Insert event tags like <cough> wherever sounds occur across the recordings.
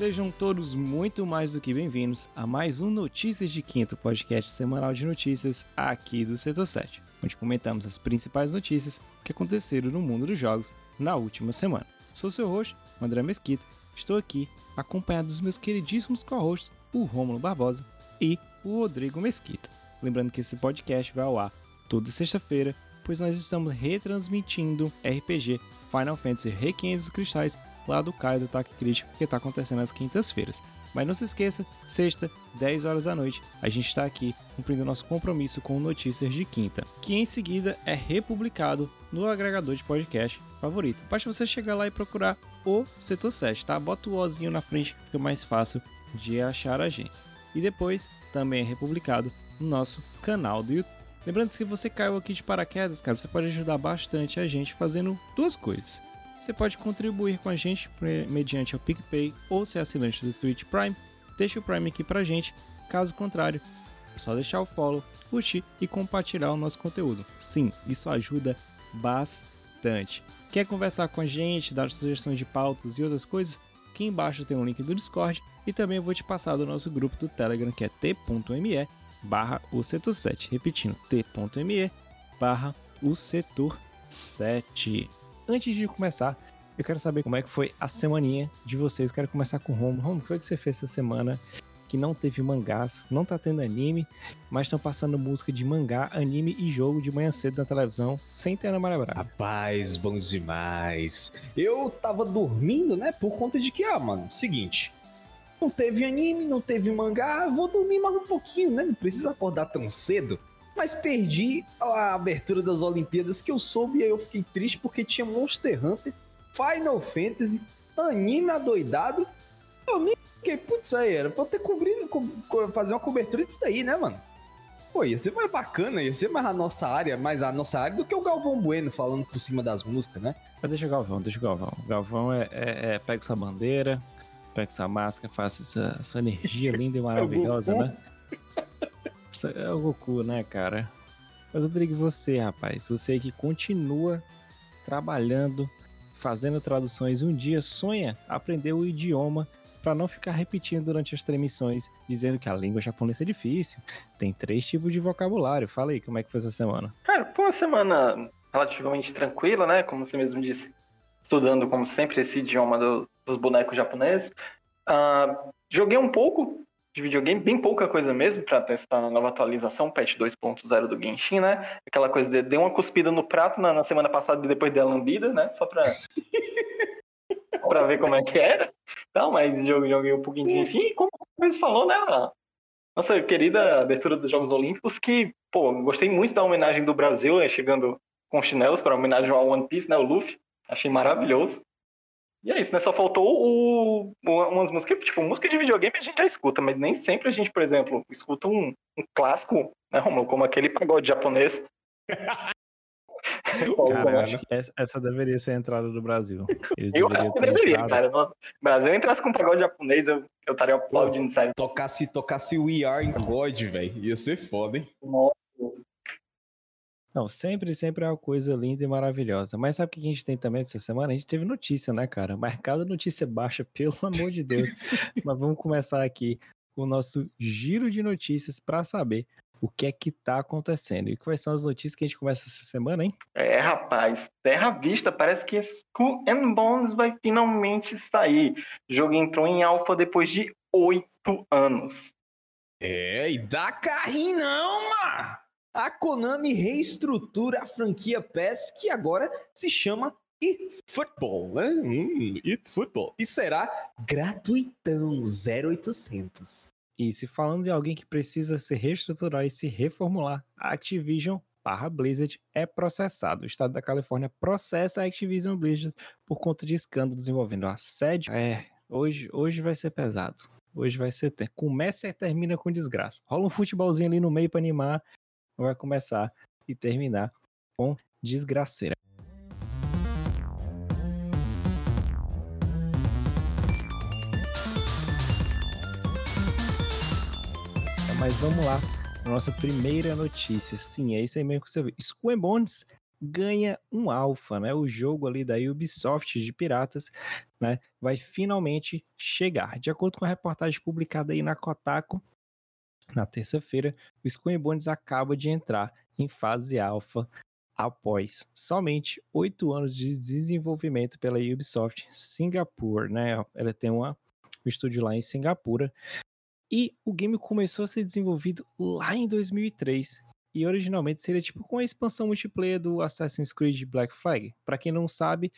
Sejam todos muito mais do que bem-vindos a mais um Notícias de Quinto, podcast semanal de notícias aqui do Setor 7, onde comentamos as principais notícias que aconteceram no mundo dos jogos na última semana. Sou seu host, André Mesquita, estou aqui acompanhado dos meus queridíssimos co-hosts, o Rômulo Barbosa e o Rodrigo Mesquita. Lembrando que esse podcast vai ao ar toda sexta-feira, pois nós estamos retransmitindo RPG Final Fantasy Requiem dos Cristais lá do Caio do Taque Crítico, que está acontecendo às quintas-feiras. Mas não se esqueça, sexta, 10 horas da noite, a gente está aqui cumprindo nosso compromisso com Notícias de Quinta, que em seguida é republicado no agregador de podcast favorito. Basta você chegar lá e procurar o Setor 7, tá? Bota o Ozinho na frente que fica mais fácil de achar a gente. E depois também é republicado no nosso canal do YouTube. Lembrando que se você caiu aqui de paraquedas, cara, você pode ajudar bastante a gente fazendo duas coisas. Você pode contribuir com a gente mediante o PicPay ou ser assinante do Twitch Prime. Deixa o Prime aqui pra gente. Caso contrário, é só deixar o follow, curtir e compartilhar o nosso conteúdo. Sim, isso ajuda bastante. Quer conversar com a gente, dar sugestões de pautas e outras coisas? Aqui embaixo tem um link do Discord e também vou te passar do nosso grupo do Telegram que é t.me barra o setor 7. Repetindo, t.me barra o setor 7 antes de começar, eu quero saber como é que foi a semaninha de vocês. quero começar com o Romo. Romo, o que foi que você fez essa semana que não teve mangás, não tá tendo anime, mas estão passando música de mangá, anime e jogo de manhã cedo na televisão, sem ter Ana Maria Braga. Rapaz, bom demais. Eu tava dormindo, né, por conta de que, ah, mano, seguinte, não teve anime, não teve mangá, vou dormir mais um pouquinho, né, não precisa acordar tão cedo mas perdi a abertura das Olimpíadas que eu soube e aí eu fiquei triste porque tinha Monster Hunter, Final Fantasy, anime adoidado. Eu me fiquei, putz, aí era pra eu ter cobrido, co fazer uma cobertura disso daí, né, mano? Pô, ia ser mais bacana, ia ser mais a nossa área, mais a nossa área do que o Galvão Bueno falando por cima das músicas, né? Mas deixa o Galvão, deixa o Galvão. O Galvão é, é, é pega sua bandeira, pega sua máscara, faça essa, sua energia linda e <laughs> maravilhosa, né? É o Goku, né, cara? Mas, Rodrigo, você, rapaz, você que continua trabalhando, fazendo traduções, um dia sonha aprender o idioma para não ficar repetindo durante as transmissões, dizendo que a língua japonesa é difícil. Tem três tipos de vocabulário. Fala aí, como é que foi essa semana? Cara, foi uma semana relativamente tranquila, né? Como você mesmo disse, estudando, como sempre, esse idioma do, dos bonecos japoneses. Uh, joguei um pouco de videogame, bem pouca coisa mesmo para testar a nova atualização, patch 2.0 do Genshin, né? Aquela coisa de deu uma cuspida no prato na, na semana passada e depois deu a lambida, né? Só pra, <laughs> pra ver como é que era. Então, mas joguei um pouquinho de Genshin e como você falou, né? Nossa querida abertura dos Jogos Olímpicos, que, pô, gostei muito da homenagem do Brasil, né, chegando com chinelos para homenagem ao One Piece, né? O Luffy. Achei maravilhoso. E é isso, né? Só faltou o, umas músicas, tipo, música de videogame a gente já escuta, mas nem sempre a gente, por exemplo, escuta um, um clássico, né, Romulo, como aquele pagode japonês. <laughs> Cara, acho que essa, essa, deveria ser a entrada do Brasil. Eles eu acho que deveria, entrado. cara. Nossa, Brasil entrasse com pagode japonês, eu, eu estaria aplaudindo, sério. Tocasse, tocasse We Are in God, velho. Ia ser foda, hein? Nossa. Não, sempre, sempre é uma coisa linda e maravilhosa. Mas sabe o que a gente tem também essa semana? A gente teve notícia, né, cara? Marcada notícia baixa, <laughs> pelo amor de Deus. Mas vamos começar aqui com o nosso giro de notícias para saber o que é que tá acontecendo. E quais são as notícias que a gente começa essa semana, hein? É, rapaz, terra vista, parece que Skull and Bones vai finalmente sair. O jogo entrou em alfa depois de oito anos. É, e dá carrinho não, mano! A Konami reestrutura a franquia PES, que agora se chama eFootball, né? Hum, eFootball. E será gratuitão, 0800. E se falando de alguém que precisa se reestruturar e se reformular, a Activision barra Blizzard é processado. O estado da Califórnia processa a Activision Blizzard por conta de escândalos envolvendo assédio. É, hoje, hoje vai ser pesado. Hoje vai ser. Começa e termina com desgraça. Rola um futebolzinho ali no meio para animar vai começar e terminar com desgraceira. Mas vamos lá, nossa primeira notícia. Sim, é isso aí mesmo que você viu. Skull Bones ganha um alfa, né? O jogo ali da Ubisoft de piratas, né, vai finalmente chegar. De acordo com a reportagem publicada aí na Kotaku, na terça-feira, o Skull Bones acaba de entrar em fase alfa após somente oito anos de desenvolvimento pela Ubisoft Singapore, né? Ela tem uma, um estúdio lá em Singapura. E o game começou a ser desenvolvido lá em 2003 e originalmente seria tipo com a expansão multiplayer do Assassin's Creed Black Flag. Para quem não sabe,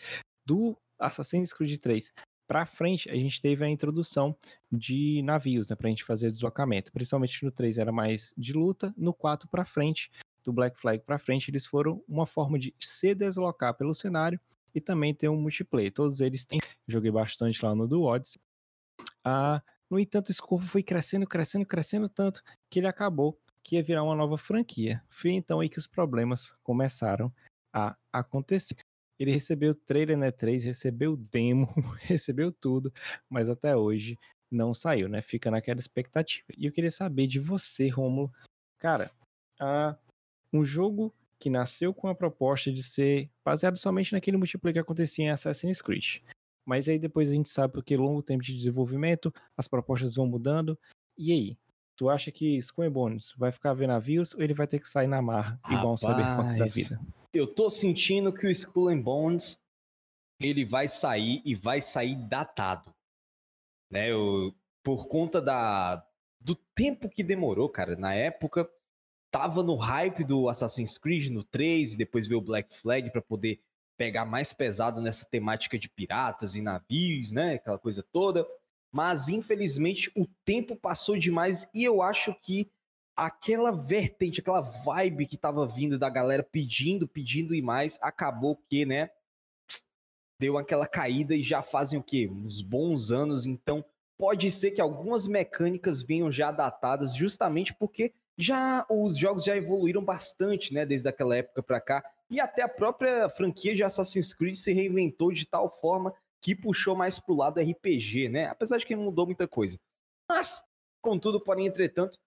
do Assassin's Creed 3 para frente, a gente teve a introdução de navios, né, pra gente fazer deslocamento. Principalmente no 3 era mais de luta, no 4 para frente, do Black Flag para frente, eles foram uma forma de se deslocar pelo cenário e também ter um multiplayer. Todos eles têm, joguei bastante lá no do Odyssey. Ah, no entanto, o escopo foi crescendo, crescendo, crescendo tanto que ele acabou que ia virar uma nova franquia. Foi então aí que os problemas começaram a acontecer. Ele recebeu trailer na E3, recebeu demo, <laughs> recebeu tudo, mas até hoje não saiu, né? Fica naquela expectativa. E eu queria saber de você, Romulo. Cara, uh, um jogo que nasceu com a proposta de ser baseado somente naquele multiplayer que acontecia em Assassin's Creed. Mas aí depois a gente sabe porque longo tempo de desenvolvimento, as propostas vão mudando. E aí? Tu acha que Skull Bones vai ficar vendo navios ou ele vai ter que sair na marra, igual um Cyberpunk da vida? Eu tô sentindo que o Skull and Bones ele vai sair e vai sair datado. Né? Eu, por conta da do tempo que demorou, cara. Na época tava no hype do Assassin's Creed no 3 e depois veio o Black Flag para poder pegar mais pesado nessa temática de piratas e navios, né? Aquela coisa toda mas infelizmente o tempo passou demais e eu acho que aquela vertente, aquela vibe que tava vindo da galera pedindo, pedindo e mais, acabou que, né, deu aquela caída e já fazem o quê? Uns bons anos, então pode ser que algumas mecânicas venham já datadas justamente porque já os jogos já evoluíram bastante, né, desde aquela época para cá, e até a própria franquia de Assassin's Creed se reinventou de tal forma que puxou mais pro lado RPG, né? Apesar de que não mudou muita coisa. Mas, contudo, porém, entretanto,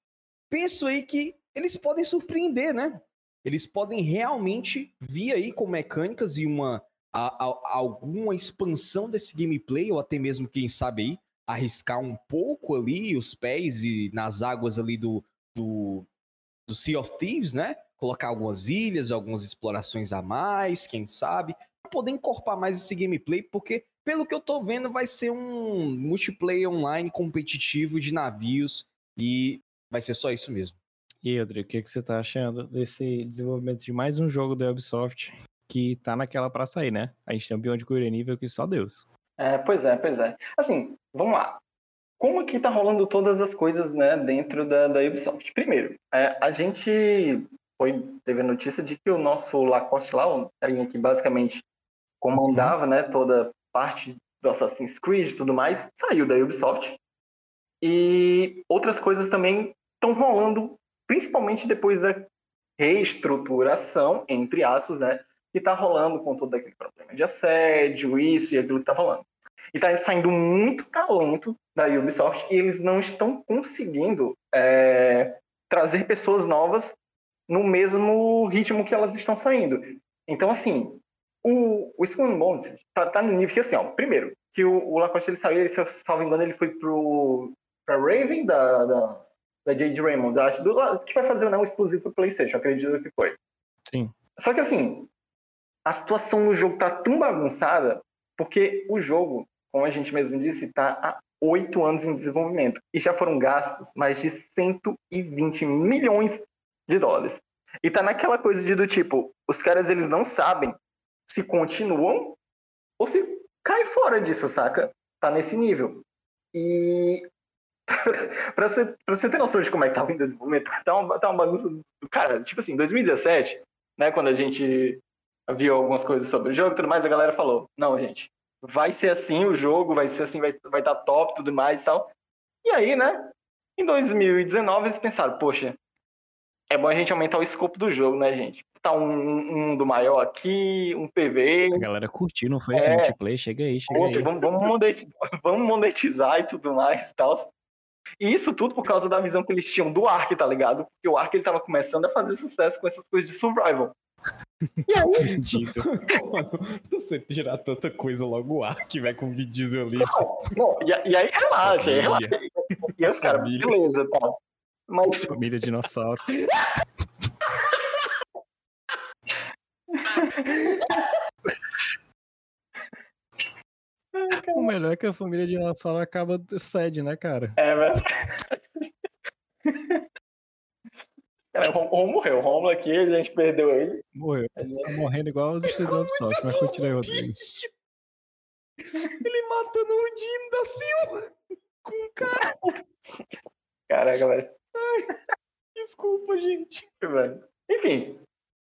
penso aí que eles podem surpreender, né? Eles podem realmente vir aí com mecânicas e uma a, a, alguma expansão desse gameplay, ou até mesmo, quem sabe aí, arriscar um pouco ali os pés e nas águas ali do, do, do Sea of Thieves, né? Colocar algumas ilhas, algumas explorações a mais, quem sabe, para poder encorpar mais esse gameplay, porque pelo que eu tô vendo, vai ser um multiplayer online competitivo de navios e vai ser só isso mesmo. E Rodrigo, o que, que você tá achando desse desenvolvimento de mais um jogo da Ubisoft que tá naquela pra sair, né? A gente tem um Beyond Good nível que só Deus. É, pois é, pois é. Assim, vamos lá. Como que tá rolando todas as coisas, né, dentro da, da Ubisoft? Primeiro, é, a gente foi, teve a notícia de que o nosso Lacoste lá, o carinha que basicamente comandava, uhum. né, toda parte do Assassin's Creed e tudo mais, saiu da Ubisoft. E outras coisas também estão rolando, principalmente depois da reestruturação, entre aspas, né? Que está rolando com todo aquele problema de assédio, isso e aquilo que está rolando. E está saindo muito talento da Ubisoft e eles não estão conseguindo é, trazer pessoas novas no mesmo ritmo que elas estão saindo. Então, assim, o, o Skull Bones tá, tá, no nível que, assim, ó, primeiro, que o, o Lacoste ele saiu, ele, se eu não me engano, ele foi pro, pra Raven da, da, da Jade Raymond, acho, do, que vai fazer né, um exclusivo pro PlayStation, acredito que foi. Sim. Só que, assim, a situação no jogo tá tão bagunçada porque o jogo, como a gente mesmo disse, tá há oito anos em desenvolvimento e já foram gastos mais de 120 milhões de dólares. E tá naquela coisa de do tipo, os caras eles não sabem se continuam ou se cai fora disso, saca? Tá nesse nível. E <laughs> pra, você, pra você ter noção de como é que tá o desenvolvimento, tá uma, tá uma bagunça do cara. Tipo assim, 2017, né, quando a gente viu algumas coisas sobre o jogo e tudo mais, a galera falou: não, gente, vai ser assim o jogo, vai ser assim, vai, vai dar top tudo mais e tal. E aí, né, em 2019 eles pensaram: poxa, é bom a gente aumentar o escopo do jogo, né, gente? Tá um, um mundo maior aqui, um PV. A galera curtiu, não foi é, esse multiplayer? Chega aí, chega Poxa, aí. Vamos, vamos, monetizar, <laughs> vamos monetizar e tudo mais e tal. E isso tudo por causa da visão que eles tinham do Ark, tá ligado? Porque o Ark ele tava começando a fazer sucesso com essas coisas de survival. E aí, Vin Diesel. <laughs> Mano, você tirar tanta coisa logo ar que vai com o Vin Diesel ali. bom, e, e aí relaxa, aí relaxa. E aí os caras, beleza, tá. Mas Família dinossauro. <laughs> O melhor é que a família dinossauro acaba sede, né, cara? É, velho. <laughs> Cara, o Rom- o Rom morreu. O Romulo aqui, a gente perdeu ele. Morreu. Tá morrendo igual os estudantes do mas continua aí, Rodrigo. Ele matando o Dino da Silva com um cara. Caraca, velho. Desculpa, gente. velho. Enfim.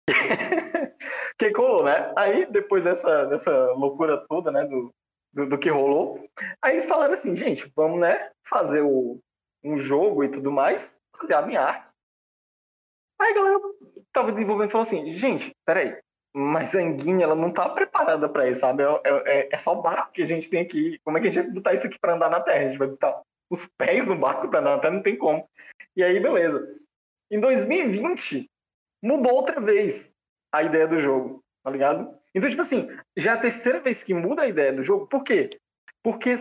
<laughs> que rolou, né? Aí, depois dessa, dessa loucura toda, né, do, do, do que rolou, aí eles falaram assim, gente, vamos, né, fazer o, um jogo e tudo mais, baseado em arte. Aí a galera tava desenvolvendo e falou assim, gente, peraí, mas a Anguinha, ela não tá preparada pra isso, sabe? É, é, é só o barco que a gente tem aqui. Como é que a gente vai botar isso aqui pra andar na Terra? A gente vai botar os pés no barco pra andar na Terra? Não tem como. E aí, beleza. Em 2020, mudou outra vez a ideia do jogo, tá ligado? Então, tipo assim, já é a terceira vez que muda a ideia do jogo. Por quê? Porque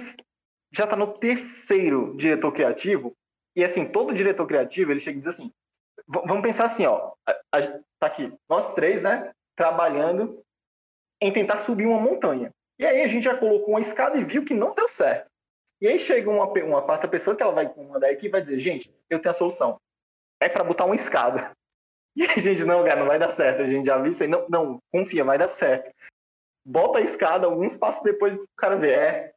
já tá no terceiro diretor criativo. E assim, todo diretor criativo, ele chega e diz assim: vamos pensar assim, ó. A, a, tá aqui, nós três, né? Trabalhando em tentar subir uma montanha. E aí a gente já colocou uma escada e viu que não deu certo. E aí chega uma, uma quarta pessoa que ela vai mandar aqui e vai dizer, gente, eu tenho a solução. É para botar uma escada. E a gente, não, cara, não vai dar certo. A gente já viu isso aí. Não, não, confia, vai dar certo. Bota a escada, alguns passos depois o cara vê, é,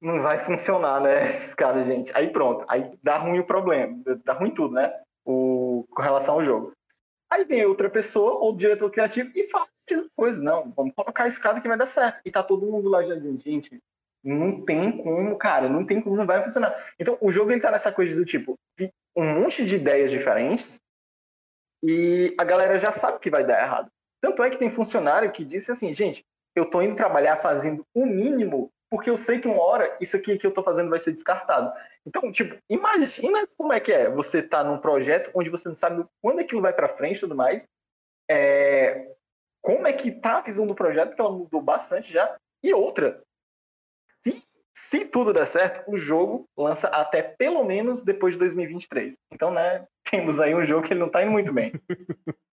não vai funcionar, né, <laughs> essa escada, gente. Aí pronto, aí dá ruim o problema, dá ruim tudo, né, o, com relação ao jogo. Aí vem outra pessoa, ou diretor criativo, e fala a mesma coisa. Não, vamos colocar a escada que vai dar certo. E tá todo mundo lá já dizendo, gente, não tem como, cara, não tem como, não vai funcionar. Então, o jogo, ele tá nessa coisa do tipo, um monte de ideias diferentes, e a galera já sabe que vai dar errado. Tanto é que tem funcionário que disse assim, gente, eu tô indo trabalhar fazendo o mínimo, porque eu sei que uma hora isso aqui que eu tô fazendo vai ser descartado. Então, tipo, imagina como é que é você tá num projeto onde você não sabe quando aquilo vai para frente e tudo mais. É... Como é que tá a visão do projeto, que ela mudou bastante já. E outra, se, tudo der certo, o jogo lança até pelo menos depois de 2023. Então, né, <laughs> temos aí um jogo que ele não tá indo muito bem. <laughs>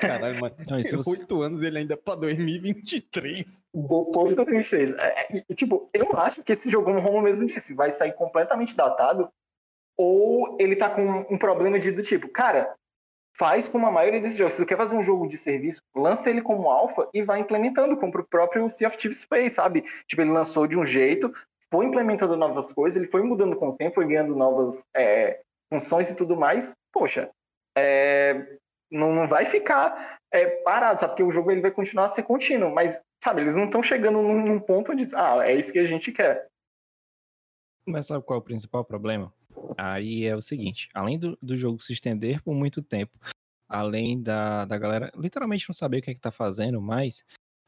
Caralho, mano. Não, você- Oito anos ele ainda é pra 2023. Depois de 2023. É, é, tipo, eu acho que esse jogo, como o Romo mesmo disse, vai sair completamente datado, ou ele tá com um problema de do tipo, cara, faz como a maioria desses jogos. Se você quer fazer um jogo de serviço, lança ele como alfa e vai implementando, como o próprio Sea of Thieves fez, sabe? Tipo, ele lançou de um jeito, foi implementando novas coisas, ele foi mudando com o tempo, foi ganhando novas é, funções e tudo mais. Poxa, é, não, não vai ficar é, parado, sabe? Porque o jogo ele vai continuar a ser contínuo, mas, sabe, eles não estão chegando num, num ponto onde, ah, é isso que a gente quer. Mas sabe qual é o principal problema? Aí é o seguinte, além do, do jogo se estender por muito tempo, além da, da galera literalmente não saber o que é que tá fazendo, mas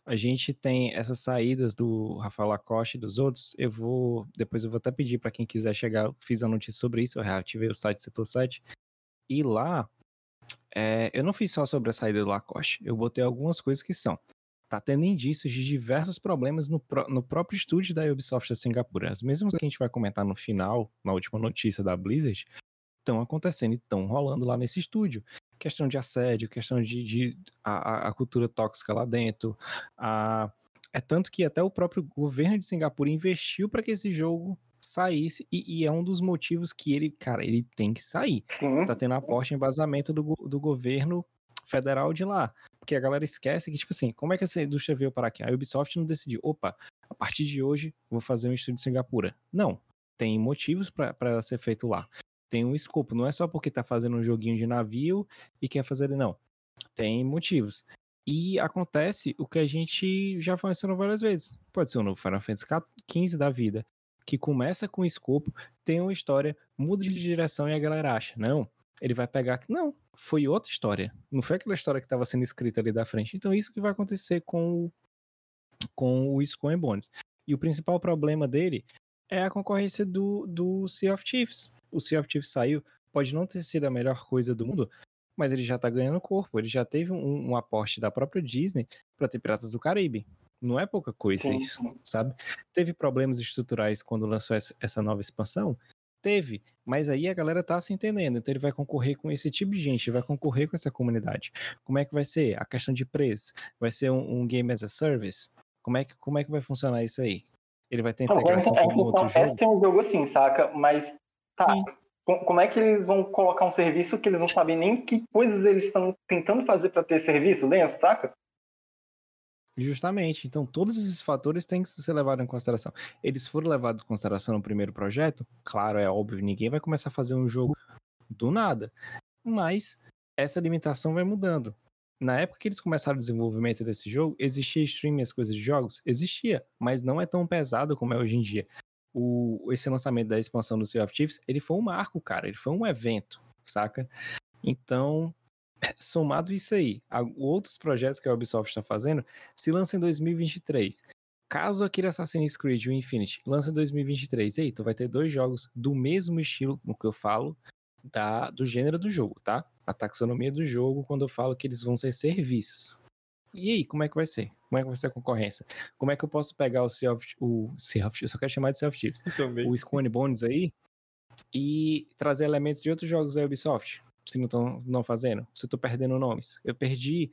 a gente tem essas saídas do Rafael Lacoste e dos outros. Eu vou, depois eu vou até pedir para quem quiser chegar, fiz uma notícia sobre isso, eu reativei o site Setor 7. E lá, é, eu não fiz só sobre a saída do Lacoste, eu botei algumas coisas que são. Tá tendo indícios de diversos problemas no, no próprio estúdio da Ubisoft da Singapura. As mesmas que a gente vai comentar no final, na última notícia da Blizzard, estão acontecendo e estão rolando lá nesse estúdio. Questão de assédio, questão de, de a, a- cultura tóxica lá dentro. A, é tanto que até o próprio governo de Singapura investiu para que esse jogo saísse e, e é um dos motivos que ele, cara, ele tem que sair Sim, tá tendo aposta em embasamento do, do governo federal de lá. Porque a galera esquece que, tipo assim, como é que essa indústria veio para aqui? A Ubisoft não decidiu, opa, a partir de hoje vou fazer um estúdio em Singapura. Não. Tem motivos para ser feito lá. Tem um escopo. Não é só porque tá fazendo um joguinho de navio e quer fazer ele, não. Tem motivos. E acontece o que a gente já mencionou várias vezes. Pode ser um novo Final Fantasy XV da vida, que começa com escopo, tem uma história, muda de direção e a galera acha, não, ele vai pegar. Não, foi outra história. Não foi aquela história que estava sendo escrita ali da frente. Então, isso que vai acontecer com o, com o Skull Bones. E o principal problema dele é a concorrência do, do Sea of Chiefs. O Sea of Chiefs saiu, pode não ter sido a melhor coisa do mundo, mas ele já tá ganhando corpo. Ele já teve um, um aporte da própria Disney para ter Piratas do Caribe. Não é pouca coisa sim, isso, sim. sabe? Teve problemas estruturais quando lançou essa nova expansão? Teve, mas aí a galera tá se entendendo, então ele vai concorrer com esse tipo de gente, vai concorrer com essa comunidade. Como é que vai ser? A questão de preço? Vai ser um, um game as a service? Como é, que, como é que vai funcionar isso aí? Ele vai ter integração Não, com outro jogo? É um jogo assim, saca? Mas, tá, Sim. como é que eles vão colocar um serviço que eles não sabem nem que coisas eles estão tentando fazer para ter serviço dentro, saca? Justamente. Então, todos esses fatores têm que ser levados em consideração. Eles foram levados em consideração no primeiro projeto? Claro, é óbvio, ninguém vai começar a fazer um jogo do nada. Mas essa limitação vai mudando. Na época que eles começaram o desenvolvimento desse jogo, existia streaming as coisas de jogos? Existia, mas não é tão pesado como é hoje em dia. O, esse lançamento da expansão do Sea of Thieves, ele foi um marco, cara. Ele foi um evento, saca? Então, <clears throat> somado isso aí, a outros projetos que a Ubisoft está fazendo, se lança em 2023. Caso aquele Assassin's Creed, o Infinity, lance em 2023, ei, tu vai ter dois jogos do mesmo estilo, no que eu falo, da, do gênero do jogo, tá? A taxonomia do jogo, quando eu falo que eles vão ser serviços. E aí, como é que vai ser? Como é que vai ser a concorrência? Como é que eu posso pegar o Sea of, o sea of eu só quero chamar de Sea of Thieves, o Skull Bones aí, e trazer elementos de outros jogos da Ubisoft? se não estão não fazendo? Se eu tô perdendo nomes. Eu perdi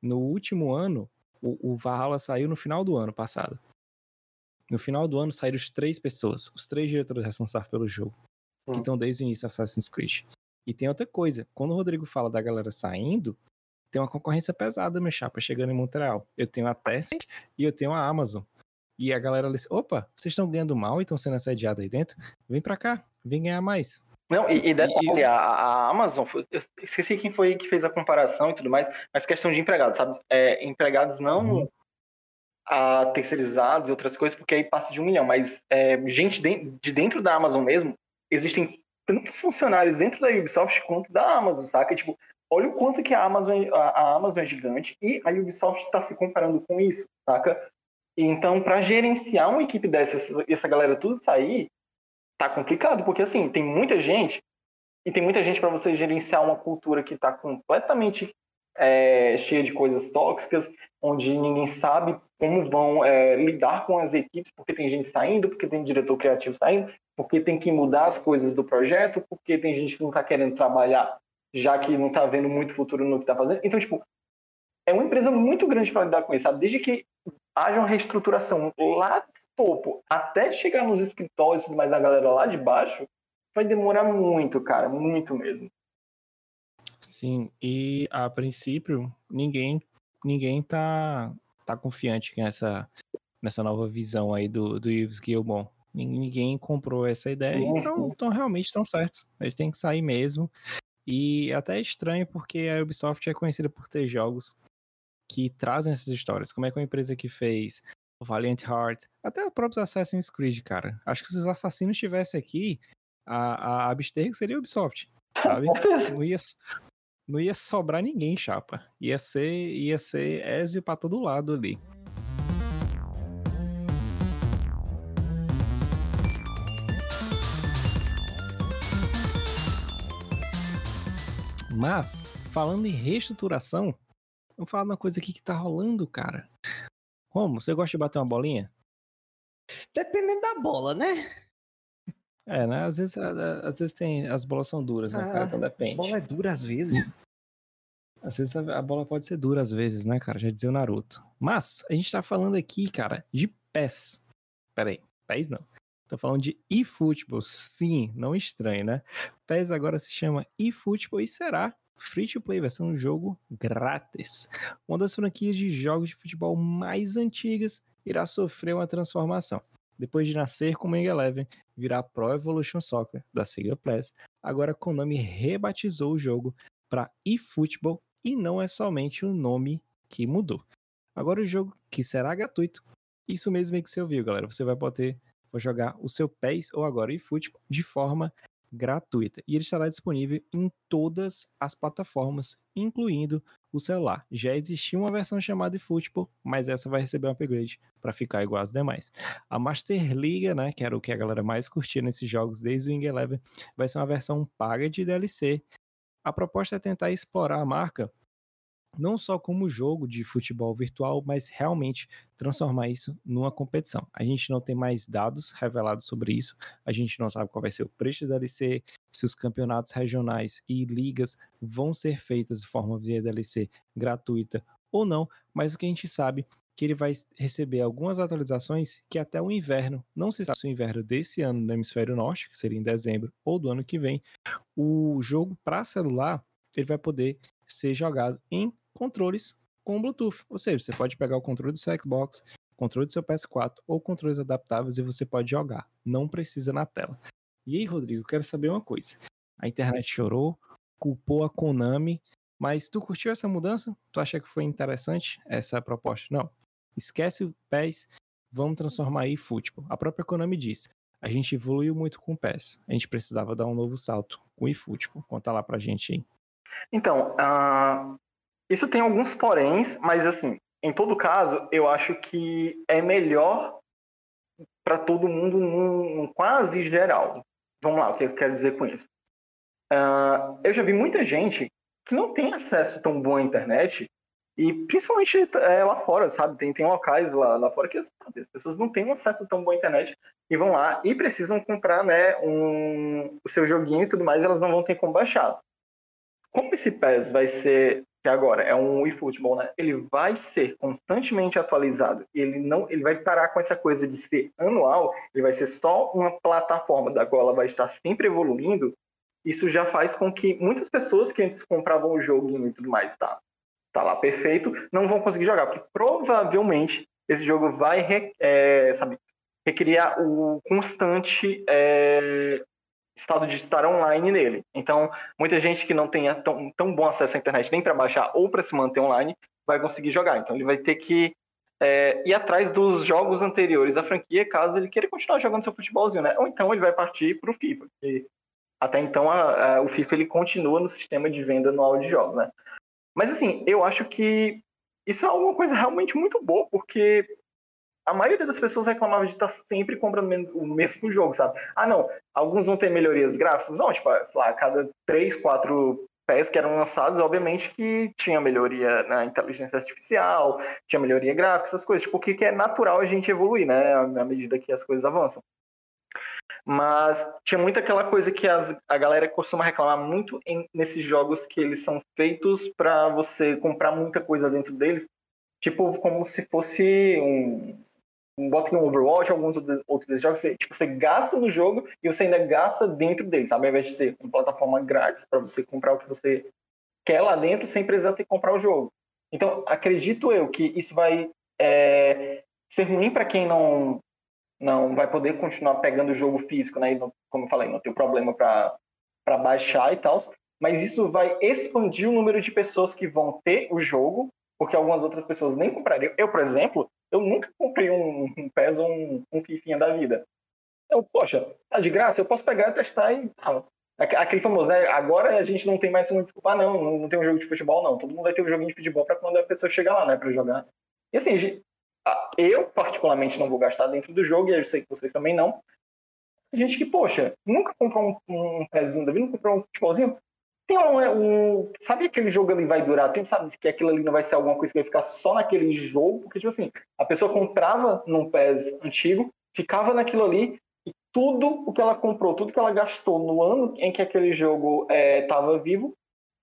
no último ano, o, o Valhalla saiu no final do ano passado. No final do ano saíram os três pessoas, os três diretores responsáveis pelo jogo, que estão desde o início Assassin's Creed. E tem outra coisa, quando o Rodrigo fala da galera saindo, tem uma concorrência pesada, meu chapa, chegando em Montreal. Eu tenho a Tencent e eu tenho a Amazon. E a galera disse, opa, vocês estão ganhando mal e estão sendo assediados aí dentro? Vem pra cá, vem ganhar mais. Não, e, e detalhe, e... A, a, Amazon, eu esqueci quem foi que fez a comparação e tudo mais, mas questão de empregados, sabe? É, empregados não uhum. a terceirizados e outras coisas, porque aí passa de um milhão, mas é, gente de, de, dentro da Amazon mesmo, existem tantos funcionários dentro da Ubisoft quanto da Amazon, saca? Tipo, olha o quanto que a Amazon, a, Amazon é gigante e a Ubisoft está se comparando com isso, saca? Então, para gerenciar uma equipe dessa, essa galera tudo sair, tá complicado, porque assim, tem muita gente, e tem muita gente para você gerenciar uma cultura que está completamente é, cheia de coisas tóxicas, onde ninguém sabe como vão é, lidar com as equipes, porque tem gente saindo, porque tem diretor criativo saindo, porque tem que mudar as coisas do projeto, porque tem gente que não está querendo trabalhar, já que não está vendo muito futuro no que está fazendo. Então, tipo, é uma empresa muito grande para lidar com isso, sabe? Desde que haja uma reestruturação lá topo até chegar nos escritórios e mais a galera lá de baixo, vai demorar muito, cara, muito mesmo. Sim, e a princípio ninguém ninguém tá tá confiante nessa nessa nova visão aí do do Yves Gilbon. Ninguém comprou essa ideia, então, então realmente estão certos. Eles têm que sair mesmo. E até é estranho porque a Ubisoft é conhecida por ter jogos que trazem essas histórias. Como é que uma empresa que fez Valiant Heart, até os próprios Assassin's Creed, cara. Acho que se os assassinos estivessem aqui, a, a Abstergo seria Ubisoft, sabe? Não ia, não ia sobrar ninguém, chapa. Ia ser, ia ser Ezio pra todo lado ali. Mas, falando em reestruturação, vamos falar de uma coisa aqui que tá rolando, cara. Romo, você gosta de bater uma bolinha? Dependendo da bola, né? É, né? Às vezes, às vezes tem. As bolas são duras, né, ah, cara? Então depende. A bola é dura às vezes. <laughs> Às vezes a bola pode ser dura às vezes, né, cara? Já dizia o Naruto. Mas, a gente tá falando aqui, cara, de PES. Pera aí, PES não. Tô falando de eFootball. Sim, não estranho, né? PES agora se chama eFootball e será free to play, vai ser um jogo grátis. Uma das franquias de jogos de futebol mais antigas irá sofrer uma transformação. Depois de nascer como Mega Eleven, virar Pro Evolution Soccer da Sega Plus, agora Konami rebatizou o jogo para eFootball e não é somente o nome que mudou. Agora o jogo que será gratuito. Isso mesmo que você ouviu, galera. Você vai poder jogar o seu PES ou agora eFootball de forma gratuita e ele estará disponível em todas as plataformas, incluindo o celular. Já existia uma versão chamada eFootball, mas essa vai receber um upgrade para ficar igual às demais. A Master Liga, né, que era o que a galera mais curtia nesses jogos desde o Wing Eleven, vai ser uma versão paga de DLC a proposta é tentar explorar a marca não só como jogo de futebol virtual, mas realmente transformar isso numa competição. A gente não tem mais dados revelados sobre isso, a gente não sabe qual vai ser o preço da DLC, se os campeonatos regionais e ligas vão ser feitas de forma via DLC gratuita ou não, mas o que a gente sabe é que ele vai receber algumas atualizações que até o inverno, não se sabe se o inverno desse ano no hemisfério norte, que seria em dezembro, ou do ano que vem, o jogo para celular ele vai poder ser jogado em controles com Bluetooth. Ou seja, você pode pegar o controle do seu Xbox, controle do seu PS4 ou controles adaptáveis e você pode jogar. Não precisa na tela. E aí, Rodrigo, quero saber uma coisa. A internet chorou, culpou a Konami, mas tu curtiu essa mudança? Tu acha que foi interessante essa proposta? Não. Esquece o PES, vamos transformar aí futebol. A própria Konami disse: a gente evoluiu muito com o PES. A gente precisava dar um novo salto com o eFootball. Conta lá pra gente aí. Então, uh, isso tem alguns poréns, mas assim, em todo caso, eu acho que é melhor para todo mundo num, num, quase geral. Vamos lá, o que eu quero dizer com isso? Uh, eu já vi muita gente que não tem acesso tão bom à internet e principalmente é, lá fora, sabe? Tem, tem locais lá, lá fora que sabe, as pessoas não têm acesso tão bom à internet e vão lá e precisam comprar né, um, o seu joguinho e tudo mais, elas não vão ter como baixar. Como esse PES vai ser que agora é um eFootball, né? Ele vai ser constantemente atualizado. Ele não, ele vai parar com essa coisa de ser anual. Ele vai ser só uma plataforma da qual ela vai estar sempre evoluindo. Isso já faz com que muitas pessoas que antes compravam o jogo e tudo mais, tá, tá lá perfeito, não vão conseguir jogar, porque provavelmente esse jogo vai, é, sabe, recriar o constante é, estado de estar online nele. Então, muita gente que não tenha tão, tão bom acesso à internet nem para baixar ou para se manter online vai conseguir jogar. Então, ele vai ter que é, ir atrás dos jogos anteriores da franquia, caso ele queira continuar jogando seu futebolzinho, né? Ou então ele vai partir para o FIFA. até então, a, a, o FIFA ele continua no sistema de venda anual de jogos, né? Mas assim, eu acho que isso é uma coisa realmente muito boa, porque a maioria das pessoas reclamava de estar sempre comprando o mesmo jogo, sabe? Ah, não, alguns vão ter melhorias gráficas. Não, tipo, sei lá, a cada 3, 4 pés que eram lançados, obviamente que tinha melhoria na inteligência artificial, tinha melhoria gráfica, essas coisas, tipo, que é natural a gente evoluir, né, à medida que as coisas avançam. Mas tinha muito aquela coisa que as, a galera costuma reclamar muito em, nesses jogos que eles são feitos para você comprar muita coisa dentro deles, tipo como se fosse um, bota um Overwatch, alguns outros jogos, você, tipo, você gasta no jogo e você ainda gasta dentro dele, sabe? Ao invés de ser uma plataforma grátis para você comprar o que você quer lá dentro sem precisar ter que comprar o jogo. Então, acredito eu que isso vai é, ser ruim para quem não não vai poder continuar pegando o jogo físico, né? Não, como eu falei, não tem problema para baixar e tal. Mas isso vai expandir o número de pessoas que vão ter o jogo, porque algumas outras pessoas nem comprariam. Eu, por exemplo, eu nunca comprei um, um PES ou um, um Fifinha da vida. Então, poxa, tá de graça, eu posso pegar, testar e tal. Aquele famoso, né? Agora a gente não tem mais uma desculpa, ah, não, não tem um jogo de futebol, não. Todo mundo vai ter um joguinho de futebol para quando a pessoa chegar lá, né, para jogar. E assim, eu particularmente não vou gastar dentro do jogo, e eu sei que vocês também não. Gente que, poxa, nunca comprou um, um pezinho da vida, nunca comprou um futebolzinho, tem um, um, Sabe aquele jogo ali vai durar tempo? Sabe que aquilo ali não vai ser alguma coisa que vai ficar só naquele jogo? Porque, tipo assim, a pessoa comprava num PES antigo, ficava naquilo ali, e tudo o que ela comprou, tudo que ela gastou no ano em que aquele jogo estava é, vivo,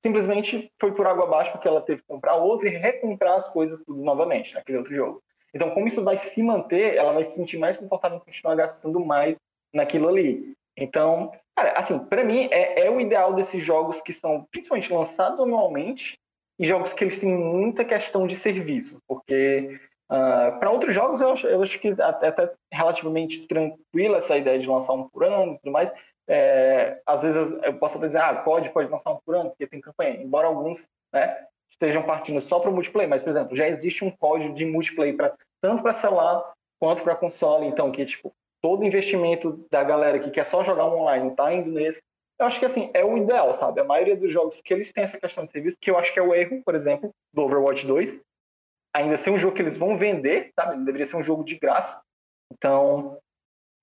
simplesmente foi por água abaixo porque ela teve que comprar outro e recomprar as coisas tudo novamente naquele outro jogo. Então, como isso vai se manter, ela vai se sentir mais confortável em continuar gastando mais naquilo ali. Então, cara, assim, para mim é, é, o ideal desses jogos que são principalmente lançados anualmente e jogos que eles têm muita questão de serviços, porque uh, ah, para outros jogos eu acho, eu acho que até, até relativamente tranquila essa ideia de lançar um por ano e tudo mais. É, às vezes eu posso até dizer, ah, pode, pode lançar um por ano, porque tem campanha, embora alguns né, estejam partindo só para o multiplayer, mas, por exemplo, já existe um código de multiplayer pra, tanto para celular quanto para console, então, que tipo, todo investimento da galera que quer só jogar online tá indo nesse. Eu acho que assim, é o ideal, sabe? A maioria dos jogos que eles têm essa questão de serviço, que eu acho que é o erro, por exemplo, do Overwatch 2, ainda ser um jogo que eles vão vender, sabe? Ele deveria ser um jogo de graça. Então,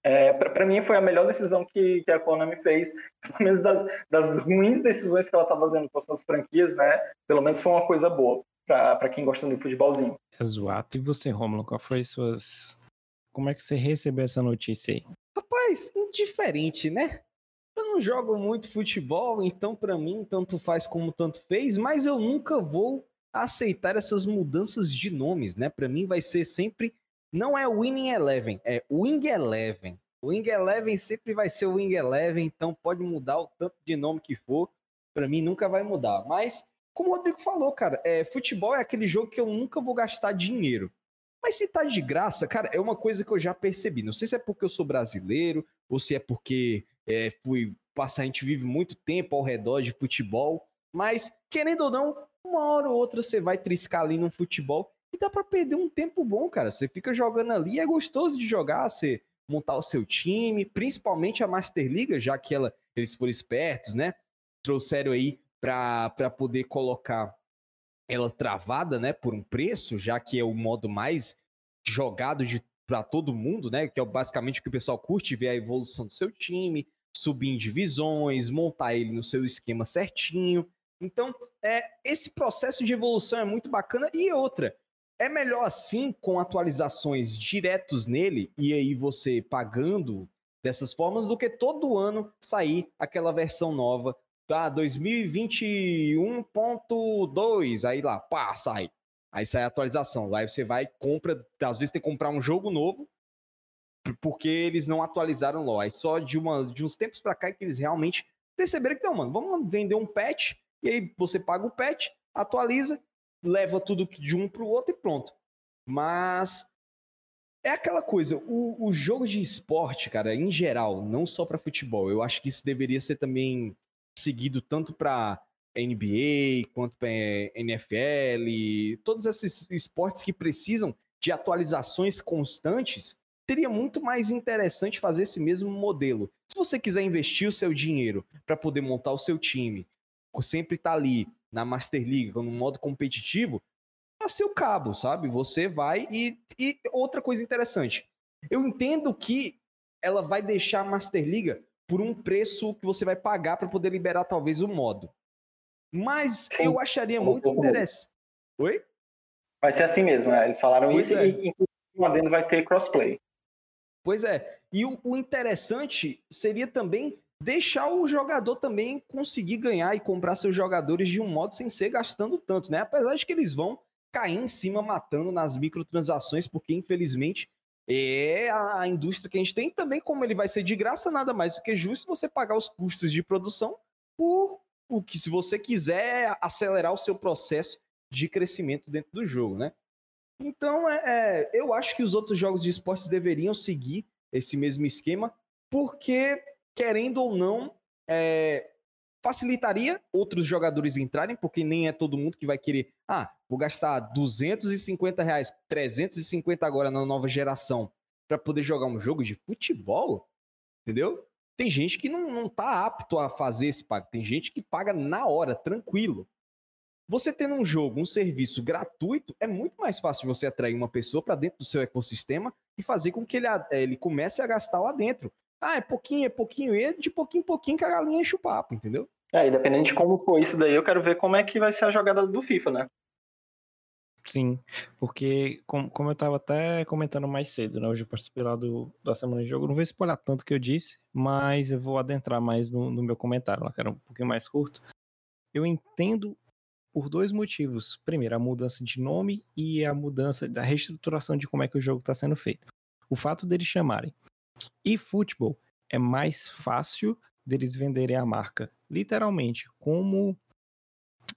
É, para mim foi a melhor decisão que, que a Konami fez, <laughs> pelo menos das, das ruins decisões que ela tá fazendo com as suas franquias, né? Pelo menos foi uma coisa boa para quem gosta do futebolzinho. Exato. E você, Romulo, qual foi suas. Como é que você recebeu essa notícia aí? Rapaz, indiferente, né? Eu não jogo muito futebol, então para mim tanto faz como tanto fez, mas eu nunca vou aceitar essas mudanças de nomes, né? Para mim vai ser sempre não é Winning Eleven, é Wing Eleven. Wing Eleven sempre vai ser Wing Eleven, então pode mudar o tanto de nome que for, para mim nunca vai mudar. Mas, como o Rodrigo falou, cara, é, futebol é aquele jogo que eu nunca vou gastar dinheiro. Mas se tá de graça, cara, é uma coisa que eu já percebi. Não sei se é porque eu sou brasileiro, ou se é porque é, fui passar, a gente vive muito tempo ao redor de futebol, mas, querendo ou não, uma hora ou outra você vai triscar ali no futebol e dá para perder um tempo bom, cara. Você fica jogando ali, é gostoso de jogar, você montar o seu time, principalmente a Master Liga, já que ela, eles foram espertos, né? Trouxeram aí para poder colocar ela travada, né, por um preço, já que é o modo mais jogado de para todo mundo, né? Que é basicamente o que o pessoal curte, ver a evolução do seu time, subir em divisões, montar ele no seu esquema certinho. Então, é, esse processo de evolução é muito bacana. E outra, é melhor assim, com atualizações diretos nele, e aí você pagando dessas formas, do que todo ano sair aquela versão nova, tá? 2021.2, aí lá, pá, sai. Aí sai a atualização. Aí você vai, compra, às vezes tem que comprar um jogo novo, porque eles não atualizaram lá. Aí só de, uma, de uns tempos para cá é que eles realmente perceberam que não, mano, vamos vender um patch, e aí você paga o patch, atualiza, leva tudo de um para o outro e pronto. Mas é aquela coisa, o, o jogo de esporte, cara, em geral, não só para futebol, eu acho que isso deveria ser também seguido tanto para NBA quanto para NFL, todos esses esportes que precisam de atualizações constantes, seria muito mais interessante fazer esse mesmo modelo. Se você quiser investir o seu dinheiro para poder montar o seu time, sempre tá ali na Master League, no modo competitivo, a seu cabo, sabe? Você vai e, e outra coisa interessante. Eu entendo que ela vai deixar a Master League por um preço que você vai pagar para poder liberar talvez o modo. Mas eu acharia muito interessante. Oi? Vai ser assim mesmo, né? Eles falaram pois isso é. e o adendo vai ter crossplay. Pois é. E o, o interessante seria também deixar o jogador também conseguir ganhar e comprar seus jogadores de um modo sem ser gastando tanto, né? Apesar de que eles vão cair em cima matando nas microtransações, porque infelizmente é a indústria que a gente tem também, como ele vai ser de graça, nada mais do que justo você pagar os custos de produção por o que se você quiser acelerar o seu processo de crescimento dentro do jogo, né? Então, é, é, eu acho que os outros jogos de esportes deveriam seguir esse mesmo esquema, porque querendo ou não, é, facilitaria outros jogadores entrarem, porque nem é todo mundo que vai querer, ah, vou gastar 250 reais, 350 agora na nova geração para poder jogar um jogo de futebol, entendeu? Tem gente que não, não tá apto a fazer esse pago, tem gente que paga na hora, tranquilo. Você tendo um jogo, um serviço gratuito, é muito mais fácil você atrair uma pessoa para dentro do seu ecossistema e fazer com que ele, ele comece a gastar lá dentro. Ah, é pouquinho, é pouquinho, e é de pouquinho em pouquinho que a galinha enche o papo, entendeu? É, e dependendo de como for isso daí, eu quero ver como é que vai ser a jogada do FIFA, né? Sim, porque como, como eu estava até comentando mais cedo, né? Hoje eu participei lá do, da semana de jogo, não vou spoiler tanto que eu disse, mas eu vou adentrar mais no, no meu comentário lá, que era um pouquinho mais curto. Eu entendo por dois motivos. Primeiro, a mudança de nome e a mudança da reestruturação de como é que o jogo está sendo feito. O fato deles chamarem e futebol é mais fácil deles venderem a marca, literalmente, como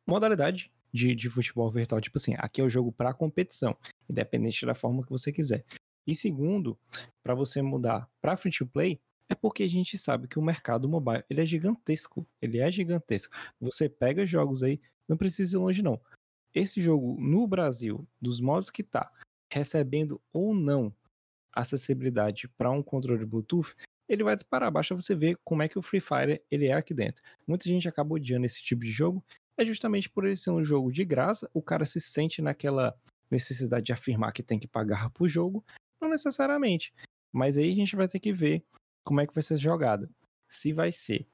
modalidade de, de futebol virtual. Tipo assim, aqui é o jogo para competição, independente da forma que você quiser. E segundo, para você mudar para free to play, é porque a gente sabe que o mercado mobile ele é gigantesco. Ele é gigantesco. Você pega jogos aí, não precisa ir longe não. Esse jogo no Brasil, dos modos que tá, recebendo ou não acessibilidade para um controle Bluetooth, ele vai disparar. Basta você ver como é que o Free Fire ele é aqui dentro. Muita gente acaba odiando esse tipo de jogo, é justamente por ele ser um jogo de graça, o cara se sente naquela necessidade de afirmar que tem que pagar pro jogo, não necessariamente. Mas aí a gente vai ter que ver como é que vai ser jogada. Se vai ser.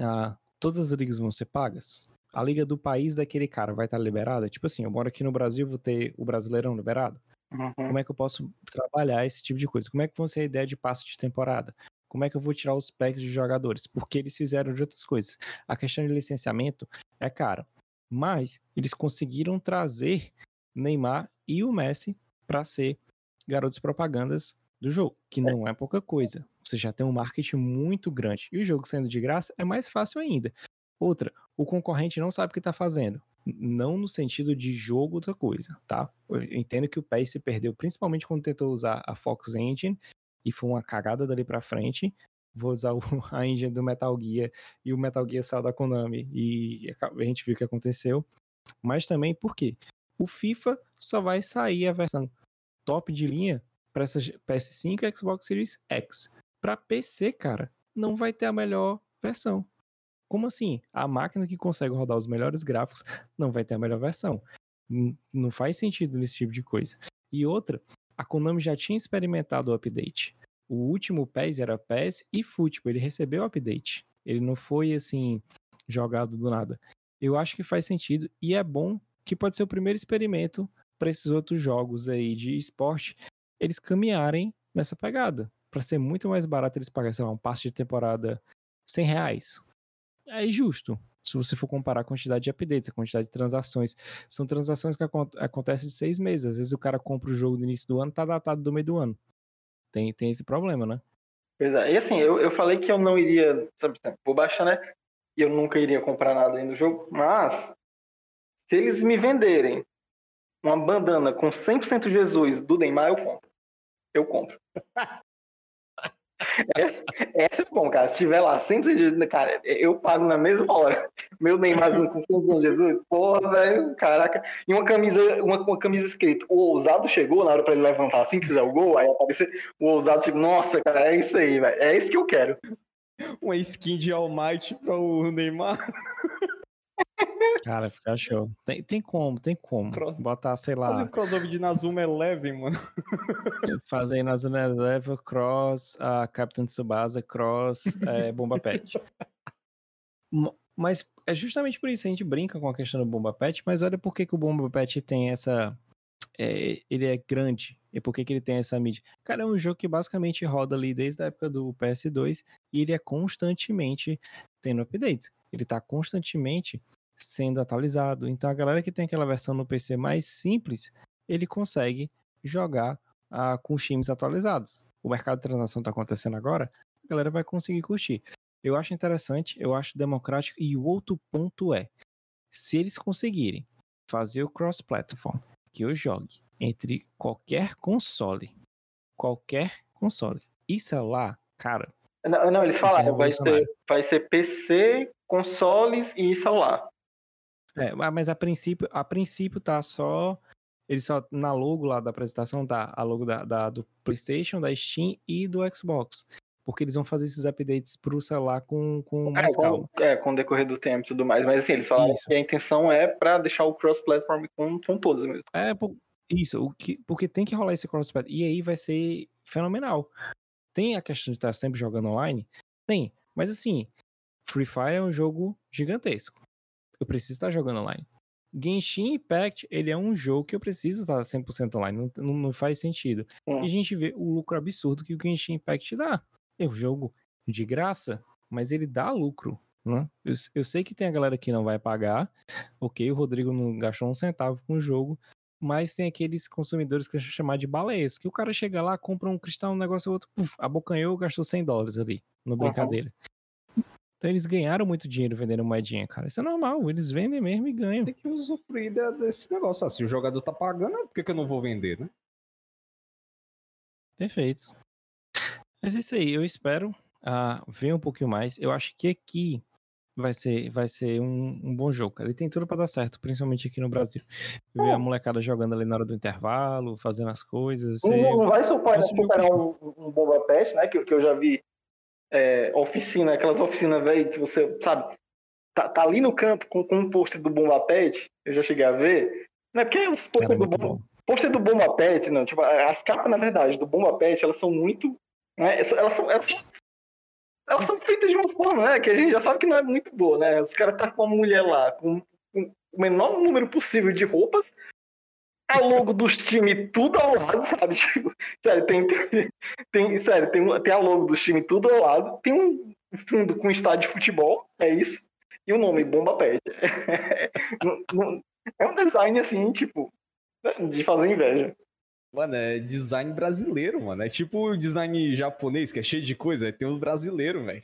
Ah, todas as ligas vão ser pagas? A liga do país daquele cara vai estar liberada? Tipo assim, eu moro aqui no Brasil, vou ter o Brasileirão liberado? Uhum. Como é que eu posso trabalhar esse tipo de coisa? Como é que vai ser a ideia de passe de temporada? Como é que eu vou tirar os packs de jogadores? Porque eles fizeram de outras coisas. A questão de licenciamento é cara. Mas eles conseguiram trazer Neymar e o Messi para ser garotos propagandas do jogo, que não é pouca coisa. Você já tem um marketing muito grande. E o jogo sendo de graça é mais fácil ainda. Outra, o concorrente não sabe o que está fazendo. Não no sentido de jogo outra coisa, tá? Eu entendo que o PES se perdeu, principalmente quando tentou usar a Fox Engine, e foi uma cagada dali pra frente. Vou usar o, <laughs> a engine do Metal Gear, e o Metal Gear saiu da Konami, e a gente viu o que aconteceu. Mas também porque o FIFA só vai sair a versão top de linha para PS5 e Xbox Series X. Para PC, cara, não vai ter a melhor versão. Como assim? A máquina que consegue rodar os melhores gráficos não vai ter a melhor versão. Não faz sentido nesse tipo de coisa. E outra, a Konami já tinha experimentado o update. O último PES era PES e Football, ele recebeu o update. Ele não foi assim jogado do nada. Eu acho que faz sentido e é bom que pode ser o primeiro experimento para esses outros jogos aí de esporte eles caminharem nessa pegada. Para ser muito mais barato eles pagarem, sei lá, um passe de temporada 100 reais é justo. Se você for comparar a quantidade de updates, a quantidade de transações. São transações que acontecem de seis meses. Às vezes o cara compra o jogo no início do ano, tá datado do meio do ano. Tem, tem esse problema, né? Pois é. E assim, eu, eu falei que eu não iria, sabe, vou baixar, né? E eu nunca iria comprar nada aí no jogo, mas se eles me venderem uma bandana com 100% Jesus do Neymar, eu compro. Eu compro. <laughs> Essa, essa é bom, cara. Se tiver lá sempre, cara, eu pago na mesma hora. Meu Neymarzinho com 100 de Jesus, porra, velho, caraca. E uma camisa, uma, uma camisa escrita, o ousado chegou na hora pra ele levantar assim, fizer o gol, aí aparecer o ousado, tipo, nossa, cara, é isso aí, velho. É isso que eu quero. Uma skin de All Might para o Neymar. <laughs> Cara, fica show. Tem, tem como, tem como. Cross... Botar, sei lá. Fazer um crossover de Nazuma Eleven, mano. <laughs> Fazer Nazuma Eleven, Cross, a Captain Tsubasa, Cross, é, Bomba Pet. <laughs> mas é justamente por isso a gente brinca com a questão do Bomba Pet, mas olha por que, que o Bomba Pet tem essa. É, ele é grande e por que, que ele tem essa mídia. Cara, é um jogo que basicamente roda ali desde a época do PS2 e ele é constantemente tendo updates. Ele tá constantemente sendo atualizado. Então a galera que tem aquela versão no PC mais simples, ele consegue jogar ah, com os times atualizados. O mercado de transação está acontecendo agora, a galera vai conseguir curtir. Eu acho interessante, eu acho democrático e o outro ponto é, se eles conseguirem fazer o cross-platform, que eu jogue entre qualquer console, qualquer console e celular, cara. Não, não eles falaram, vai ser, vai ser PC, consoles e celular. É, mas a princípio, a princípio tá só. Ele só. Na logo lá da apresentação tá a logo da, da, do PlayStation, da Steam e do Xbox. Porque eles vão fazer esses updates pro celular com, com é, mais é, calma. Com, é, com o decorrer do tempo e tudo mais. Mas assim, eles falaram isso. que a intenção é para deixar o cross-platform com, com todos mesmo. É, isso. O que, porque tem que rolar esse cross-platform. E aí vai ser fenomenal. Tem a questão de estar sempre jogando online? Tem. Mas assim, Free Fire é um jogo gigantesco eu preciso estar jogando online. Genshin Impact, ele é um jogo que eu preciso estar 100% online, não, não, faz sentido. É. E a gente vê o lucro absurdo que o Genshin Impact dá. É um jogo de graça, mas ele dá lucro. Né? Eu, eu sei que tem a galera que não vai pagar, ok, o Rodrigo não gastou um centavo com o jogo, mas tem aqueles consumidores que a gente chamar de baleias, que o cara chega lá, compra um cristal, um negócio outro, puf, abocanhou, gastou 100 dólares ali, no brincadeira. Uhum. Então eles ganharam muito dinheiro vendendo moedinha, cara. Isso é normal, eles vendem mesmo e ganham. Tem que usufruir desse negócio. Ah, se o jogador tá pagando, por que, que eu não vou vender, né? Perfeito. Mas é isso aí, eu espero uh, ver um pouquinho mais. Eu acho que aqui vai ser, vai ser um, um bom jogo, cara. Ele tem tudo para dar certo, principalmente aqui no Brasil. Ver a molecada jogando ali na hora do intervalo, fazendo as coisas. Não, não vai superar, superar um, um Bomba Pet, né? Que, que eu já vi é, oficina, aquelas oficinas velho que você, sabe, tá, tá, ali no canto com, com um post do Bomba Pet, eu já cheguei a ver. Não é porque os posts do, Bomba, ser do Bomba Pet, não, tipo, as capas, na verdade, do Bomba Pet, elas são muito. Né, elas, são, elas, são, elas são feitas de uma forma, né? Que a gente já sabe que não é muito boa, né? Os caras tá com uma mulher lá, com, com o menor número possível de roupas, a logo dos times tudo ao lado, sabe? <laughs> Tipo, sério, tem, tem, tem, sério, tem, tem a logo dos times tudo ao lado, tem um fundo com estádio de futebol, é isso, e o nome Bomba Pet. <laughs> é um design assim, tipo, de fazer inveja. Mano, é design brasileiro, mano. É tipo design japonês, que é cheio de coisa. Tem um brasileiro, velho.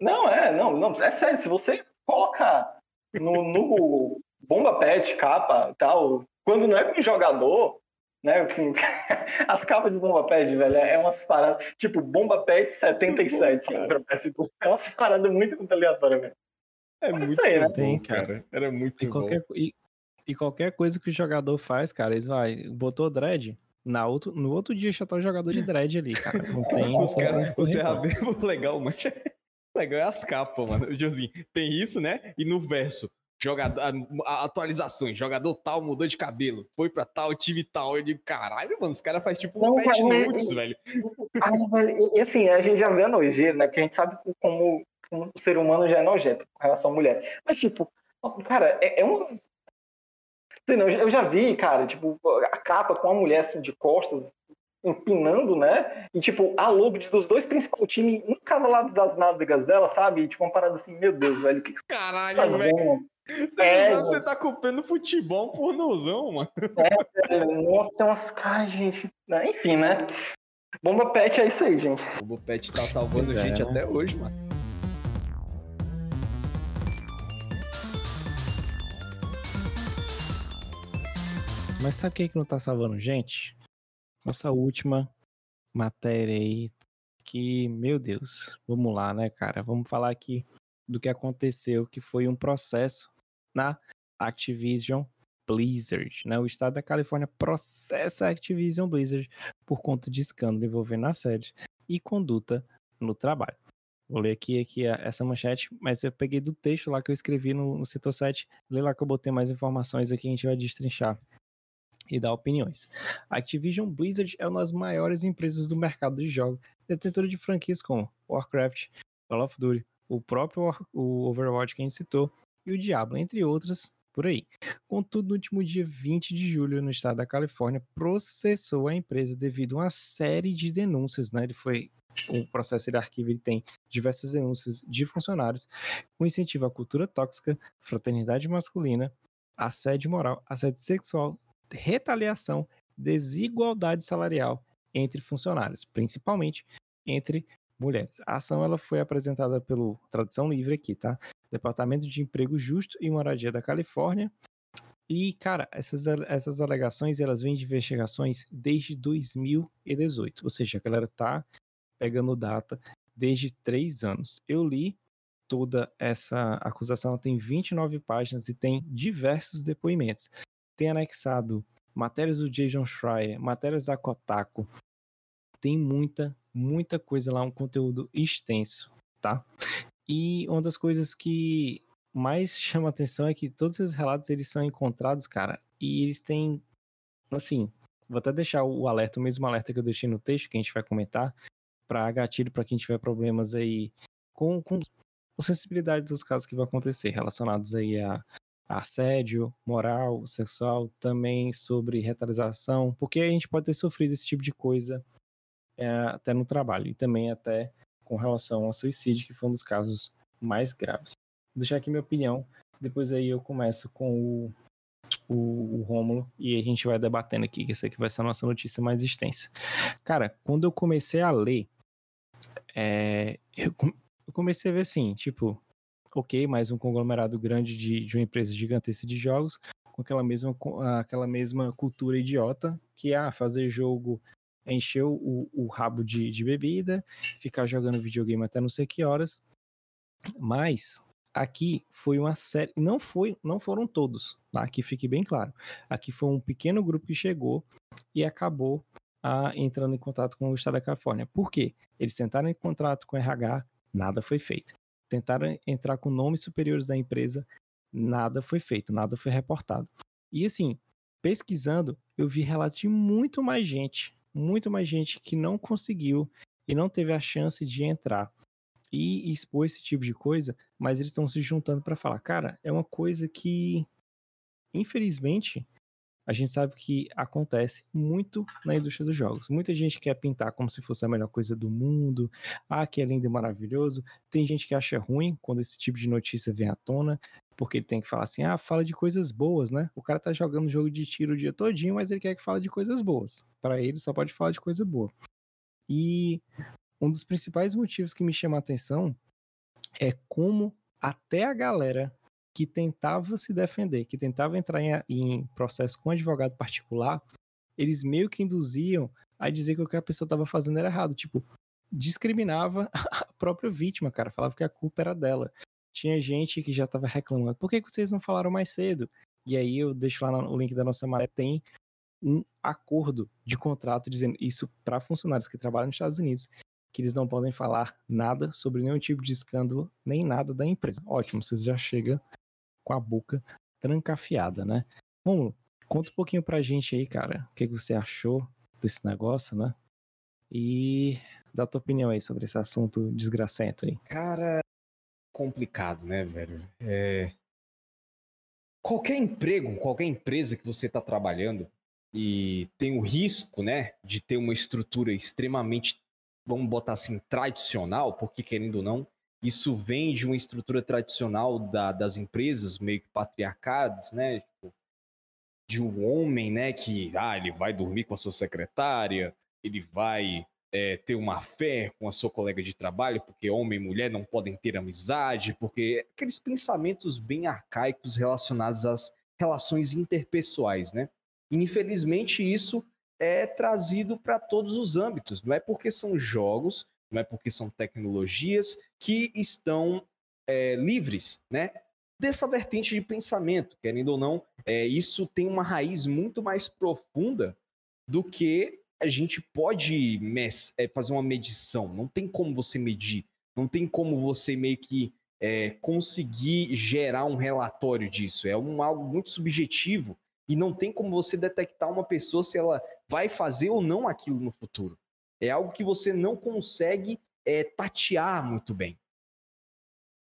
Não, é, não, não. É sério, se você colocar no, no Google bomba pet, capa tal, quando não é com jogador, né? Com... <laughs> As capas de bomba pet, velho, é umas paradas. Tipo, bomba pet 77 pra PS2. É umas paradas muito, muito aleatórias, velho. É Mas muito aí, né? bom, cara. Era muito e qualquer, bom. E, e, qualquer coisa que o jogador faz, cara, eles vai, botou dread, na outro, no outro dia já tá o jogador de dread ali, cara. Não <laughs> tem. Os caras, o Serrabelo legal, mas <laughs> legal é as capas, mano. Tipo assim, tem isso, né? E no verso, jogador, atualizações, jogador tal mudou de cabelo, foi pra tal, time tal. Eu digo, caralho, mano, os caras fazem tipo um patch notes, velho. Ah, velho. E assim, a gente já vê a nojeira, né? Porque a gente sabe como, como o ser humano já é nojento com relação à mulher. Mas, tipo, cara, é, é um. Eu já vi, cara, tipo, a capa com a mulher assim de costas, empinando, né? E, tipo, a logo dos dois principais times, um cada lado das nádegas dela, sabe? E, tipo, uma parada assim, meu Deus, velho. Que Caralho, tá velho. Você é, sabe você tá culpando futebol pornozão, mano. É, nossa, tem umas caras, gente. Enfim, né? Bomba Pet é isso aí, gente. Bomba Pet tá salvando a gente é, até hoje, mano. Mas sabe o que, que não tá salvando gente? Nossa última matéria aí, que, meu Deus, vamos lá, né, cara? Vamos falar aqui do que aconteceu, que foi um processo na Activision Blizzard, né? O estado da Califórnia processa a Activision Blizzard por conta de escândalo envolvendo assédio e conduta no trabalho. Vou ler aqui, aqui essa manchete, mas eu peguei do texto lá que eu escrevi no, no setor 7. Lê lá que eu botei mais informações aqui, a gente vai destrinchar e dar opiniões. A Activision Blizzard é uma das maiores empresas do mercado de jogos, detentora de franquias como Warcraft, Call of Duty, o próprio o Overwatch que a gente citou, e o Diablo, entre outras, por aí. Contudo, no último dia 20 de julho, no estado da Califórnia, processou a empresa devido a uma série de denúncias, né? Ele foi o processo de arquivo ele tem diversas denúncias de funcionários com incentivo à cultura tóxica, fraternidade masculina, assédio moral, assédio sexual, retaliação, desigualdade salarial entre funcionários, principalmente entre mulheres. A ação ela foi apresentada pelo Tradução Livre aqui, tá? Departamento de Emprego Justo e Moradia da Califórnia. E, cara, essas, essas alegações, elas vêm de investigações desde 2018. Ou seja, a galera tá pegando data desde três anos. Eu li toda essa acusação, tem 29 páginas e tem diversos depoimentos. Tem anexado matérias do Jason Schreier, matérias da Kotaku. Tem muita, muita coisa lá, um conteúdo extenso, tá? E uma das coisas que mais <laughs> chama atenção é que todos esses relatos eles são encontrados, cara, e eles têm, assim, vou até deixar o alerta, o mesmo alerta que eu deixei no texto que a gente vai comentar, para gatilho para quem tiver problemas aí com, com sensibilidade dos casos que vão acontecer relacionados aí a, assédio moral, sexual, também sobre retaliação, porque a gente pode ter sofrido esse tipo de coisa é, até no trabalho e também até com relação ao suicídio, que foi um dos casos mais graves. Vou deixar aqui minha opinião, depois aí eu começo com o, o, o Rômulo e a gente vai debatendo aqui, que essa aqui vai ser a nossa notícia mais extensa. Cara, quando eu comecei a ler, é, eu, eu comecei a ver assim, tipo, ok, mais um conglomerado grande de, de uma empresa gigantesca de jogos, com aquela mesma, aquela mesma cultura idiota, que é ah, fazer jogo encher o, o rabo de, de bebida, ficar jogando videogame até não sei que horas. Mas aqui foi uma série, não foi, não foram todos, tá? Que fique bem claro. Aqui foi um pequeno grupo que chegou e acabou ah, entrando em contato com o estado da Califórnia. Por quê? Eles tentaram em contato com o RH, nada foi feito. Tentaram entrar com nomes superiores da empresa, nada foi feito, nada foi reportado. E assim, pesquisando, eu vi relatos de muito mais gente, muito mais gente que não conseguiu e não teve a chance de entrar e expor esse tipo de coisa, mas eles estão se juntando para falar, cara, é uma coisa que infelizmente a gente sabe que acontece muito na indústria dos jogos. Muita gente quer pintar como se fosse a melhor coisa do mundo, ah, que é lindo e maravilhoso. Tem gente que acha ruim quando esse tipo de notícia vem à tona, porque ele tem que falar assim, ah, fala de coisas boas, né? O cara tá jogando jogo de tiro o dia todinho, mas ele quer que fale de coisas boas. Para ele só pode falar de coisa boa. E um dos principais motivos que me chama a atenção é como até a galera que tentava se defender, que tentava entrar em, em processo com advogado particular, eles meio que induziam a dizer que o que a pessoa estava fazendo era errado. Tipo, discriminava <laughs> a própria vítima, cara. Falava que a culpa era dela. Tinha gente que já estava reclamando. Por que vocês não falaram mais cedo? E aí eu deixo lá no link da nossa maré, tem um acordo de contrato dizendo isso para funcionários que trabalham nos Estados Unidos, que eles não podem falar nada sobre nenhum tipo de escândalo, nem nada da empresa. Ótimo, vocês já chegam com a boca trancafiada, né? Bom, conta um pouquinho pra gente aí, cara, o que, você achou desse negócio, né? E dá tua opinião aí sobre esse assunto desgracento aí. Cara, complicado, né, velho? É... Qualquer emprego, qualquer empresa que você está trabalhando e tem o risco, né, de ter uma estrutura extremamente, vamos botar assim, tradicional, porque querendo ou não, isso vem de uma estrutura tradicional da, das empresas, meio que patriarcadas, né? Tipo, de um homem, né, que ah, ele vai dormir com a sua secretária, ele vai é, ter uma fé com a sua colega de trabalho, porque homem e mulher não podem ter amizade, porque aqueles pensamentos bem arcaicos relacionados às relações interpessoais, né? Infelizmente isso é trazido para todos os âmbitos, não é porque são jogos não é porque são tecnologias que estão é, livres, né? Dessa vertente de pensamento, querendo ou não, é, isso tem uma raiz muito mais profunda do que a gente pode é, fazer uma medição. Não tem como você medir, não tem como você meio que é, conseguir gerar um relatório disso. É um, algo muito subjetivo e não tem como você detectar uma pessoa se ela vai fazer ou não aquilo no futuro. É algo que você não consegue é, tatear muito bem.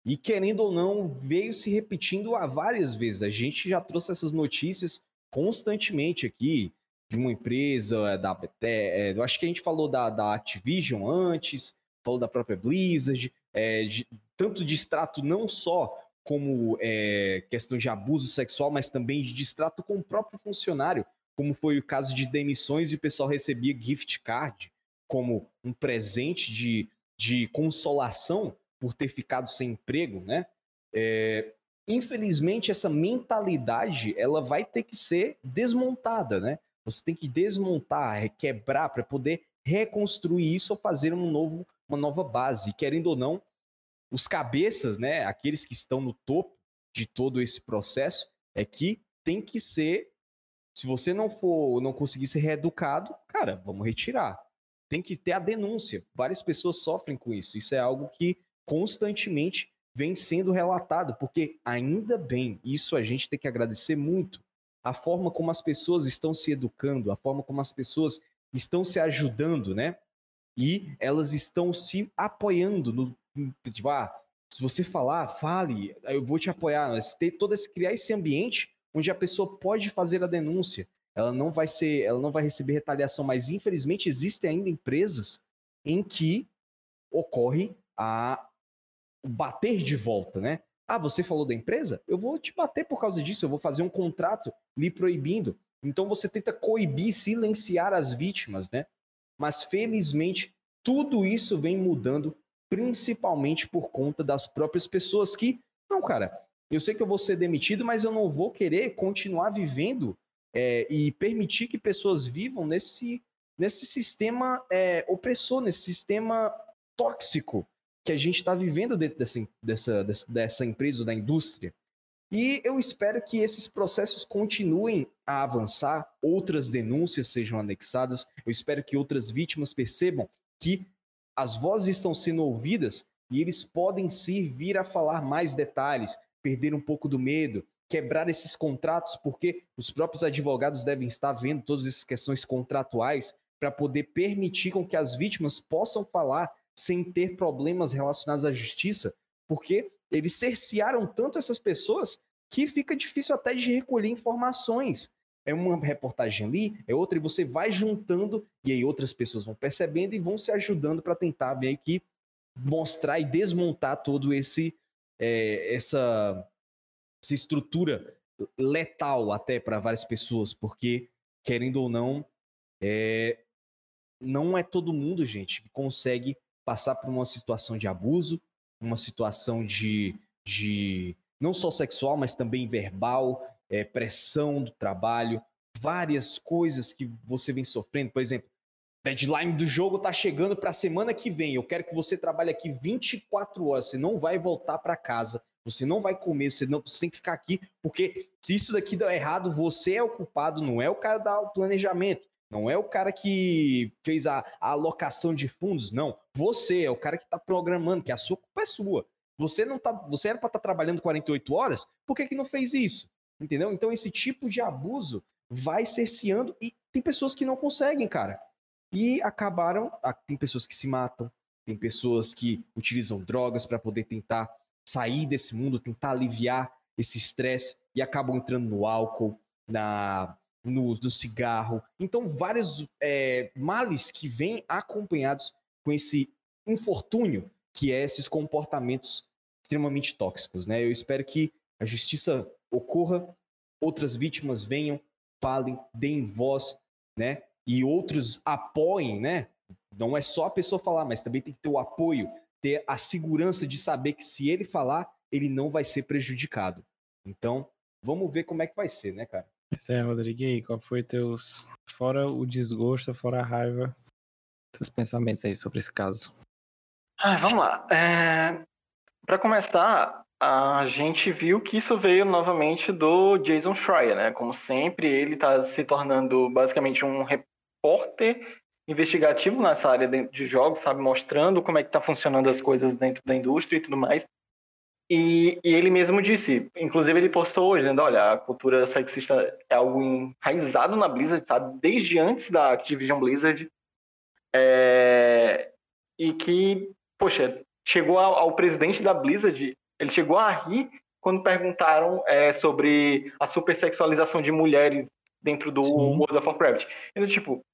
E querendo ou não, veio se repetindo há várias vezes. A gente já trouxe essas notícias constantemente aqui de uma empresa, da é, eu acho que a gente falou da, da Activision antes, falou da própria Blizzard, é, de, tanto de extrato não só como é, questão de abuso sexual, mas também de distrato com o próprio funcionário, como foi o caso de demissões e o pessoal recebia gift card como um presente de, de consolação por ter ficado sem emprego, né? É, infelizmente, essa mentalidade ela vai ter que ser desmontada, né? Você tem que desmontar, quebrar para poder reconstruir isso ou fazer um novo, uma nova base. querendo ou não, os cabeças, né, aqueles que estão no topo de todo esse processo, é que tem que ser, se você não for, não conseguir ser reeducado, cara, vamos retirar tem que ter a denúncia. Várias pessoas sofrem com isso. Isso é algo que constantemente vem sendo relatado, porque ainda bem, isso a gente tem que agradecer muito. A forma como as pessoas estão se educando, a forma como as pessoas estão se ajudando, né? E elas estão se apoiando no tipo, ah, se você falar, fale, eu vou te apoiar. Ter todo esse criar esse ambiente onde a pessoa pode fazer a denúncia, ela não vai ser, ela não vai receber retaliação, mas infelizmente existem ainda empresas em que ocorre a bater de volta, né? Ah, você falou da empresa? Eu vou te bater por causa disso, eu vou fazer um contrato lhe proibindo. Então você tenta coibir, silenciar as vítimas, né? Mas felizmente tudo isso vem mudando, principalmente por conta das próprias pessoas que, não, cara, eu sei que eu vou ser demitido, mas eu não vou querer continuar vivendo é, e permitir que pessoas vivam nesse, nesse sistema é, opressor, nesse sistema tóxico que a gente está vivendo dentro dessa, dessa, dessa, empresa ou da indústria. E eu espero que esses processos continuem a avançar, outras denúncias sejam anexadas, eu espero que outras vítimas percebam que as vozes estão sendo ouvidas e eles podem sim vir a falar mais detalhes, perder um pouco do medo, quebrar esses contratos, porque os próprios advogados devem estar vendo todas essas questões contratuais para poder permitir com que as vítimas possam falar sem ter problemas relacionados à justiça, porque eles cercearam tanto essas pessoas que fica difícil até de recolher informações. É uma reportagem ali, é outra, e você vai juntando, e aí outras pessoas vão percebendo e vão se ajudando para tentar meio que mostrar e desmontar todo esse é, essa, essa estrutura letal até para várias pessoas, porque querendo ou não, é, não é todo mundo, gente, que consegue passar por uma situação de abuso, uma situação de, de não só sexual, mas também verbal, é, pressão do trabalho, várias coisas que você vem sofrendo. Por exemplo, deadline do jogo está chegando para a semana que vem. Eu quero que você trabalhe aqui 24 horas. Você não vai voltar para casa. Você não vai comer, você, não, você tem que ficar aqui, porque se isso daqui der errado, você é o culpado, não é o cara do planejamento. Não é o cara que fez a, a alocação de fundos, não. Você é o cara que está programando, que a sua culpa é sua. Você não tá, você era para estar tá trabalhando 48 horas, por que, que não fez isso? Entendeu? Então esse tipo de abuso vai cerceando e tem pessoas que não conseguem, cara. E acabaram, tem pessoas que se matam, tem pessoas que utilizam drogas para poder tentar sair desse mundo, tentar aliviar esse estresse e acabam entrando no álcool, na no, no cigarro. Então, vários é, males que vêm acompanhados com esse infortúnio que é esses comportamentos extremamente tóxicos, né? Eu espero que a justiça ocorra, outras vítimas venham, falem, deem voz, né? E outros apoiem, né? Não é só a pessoa falar, mas também tem que ter o apoio, ter a segurança de saber que se ele falar, ele não vai ser prejudicado. Então, vamos ver como é que vai ser, né, cara? Pois é, Rodrigo, e aí, qual foi teus. Fora o desgosto, fora a raiva, teus pensamentos aí sobre esse caso? Ah, vamos lá. É... Para começar, a gente viu que isso veio novamente do Jason Schreier, né? Como sempre, ele está se tornando basicamente um repórter investigativo nessa área de jogos, sabe? Mostrando como é que tá funcionando as coisas dentro da indústria e tudo mais. E, e, ele mesmo disse, inclusive ele postou hoje, dizendo, olha, a cultura sexista é algo enraizado na Blizzard, sabe? Desde antes da Activision Blizzard. É, e que, poxa, chegou ao, ao, presidente da Blizzard, ele chegou a rir quando perguntaram é, sobre a supersexualização de mulheres dentro do Sim. World of Warcraft. Então, tipo,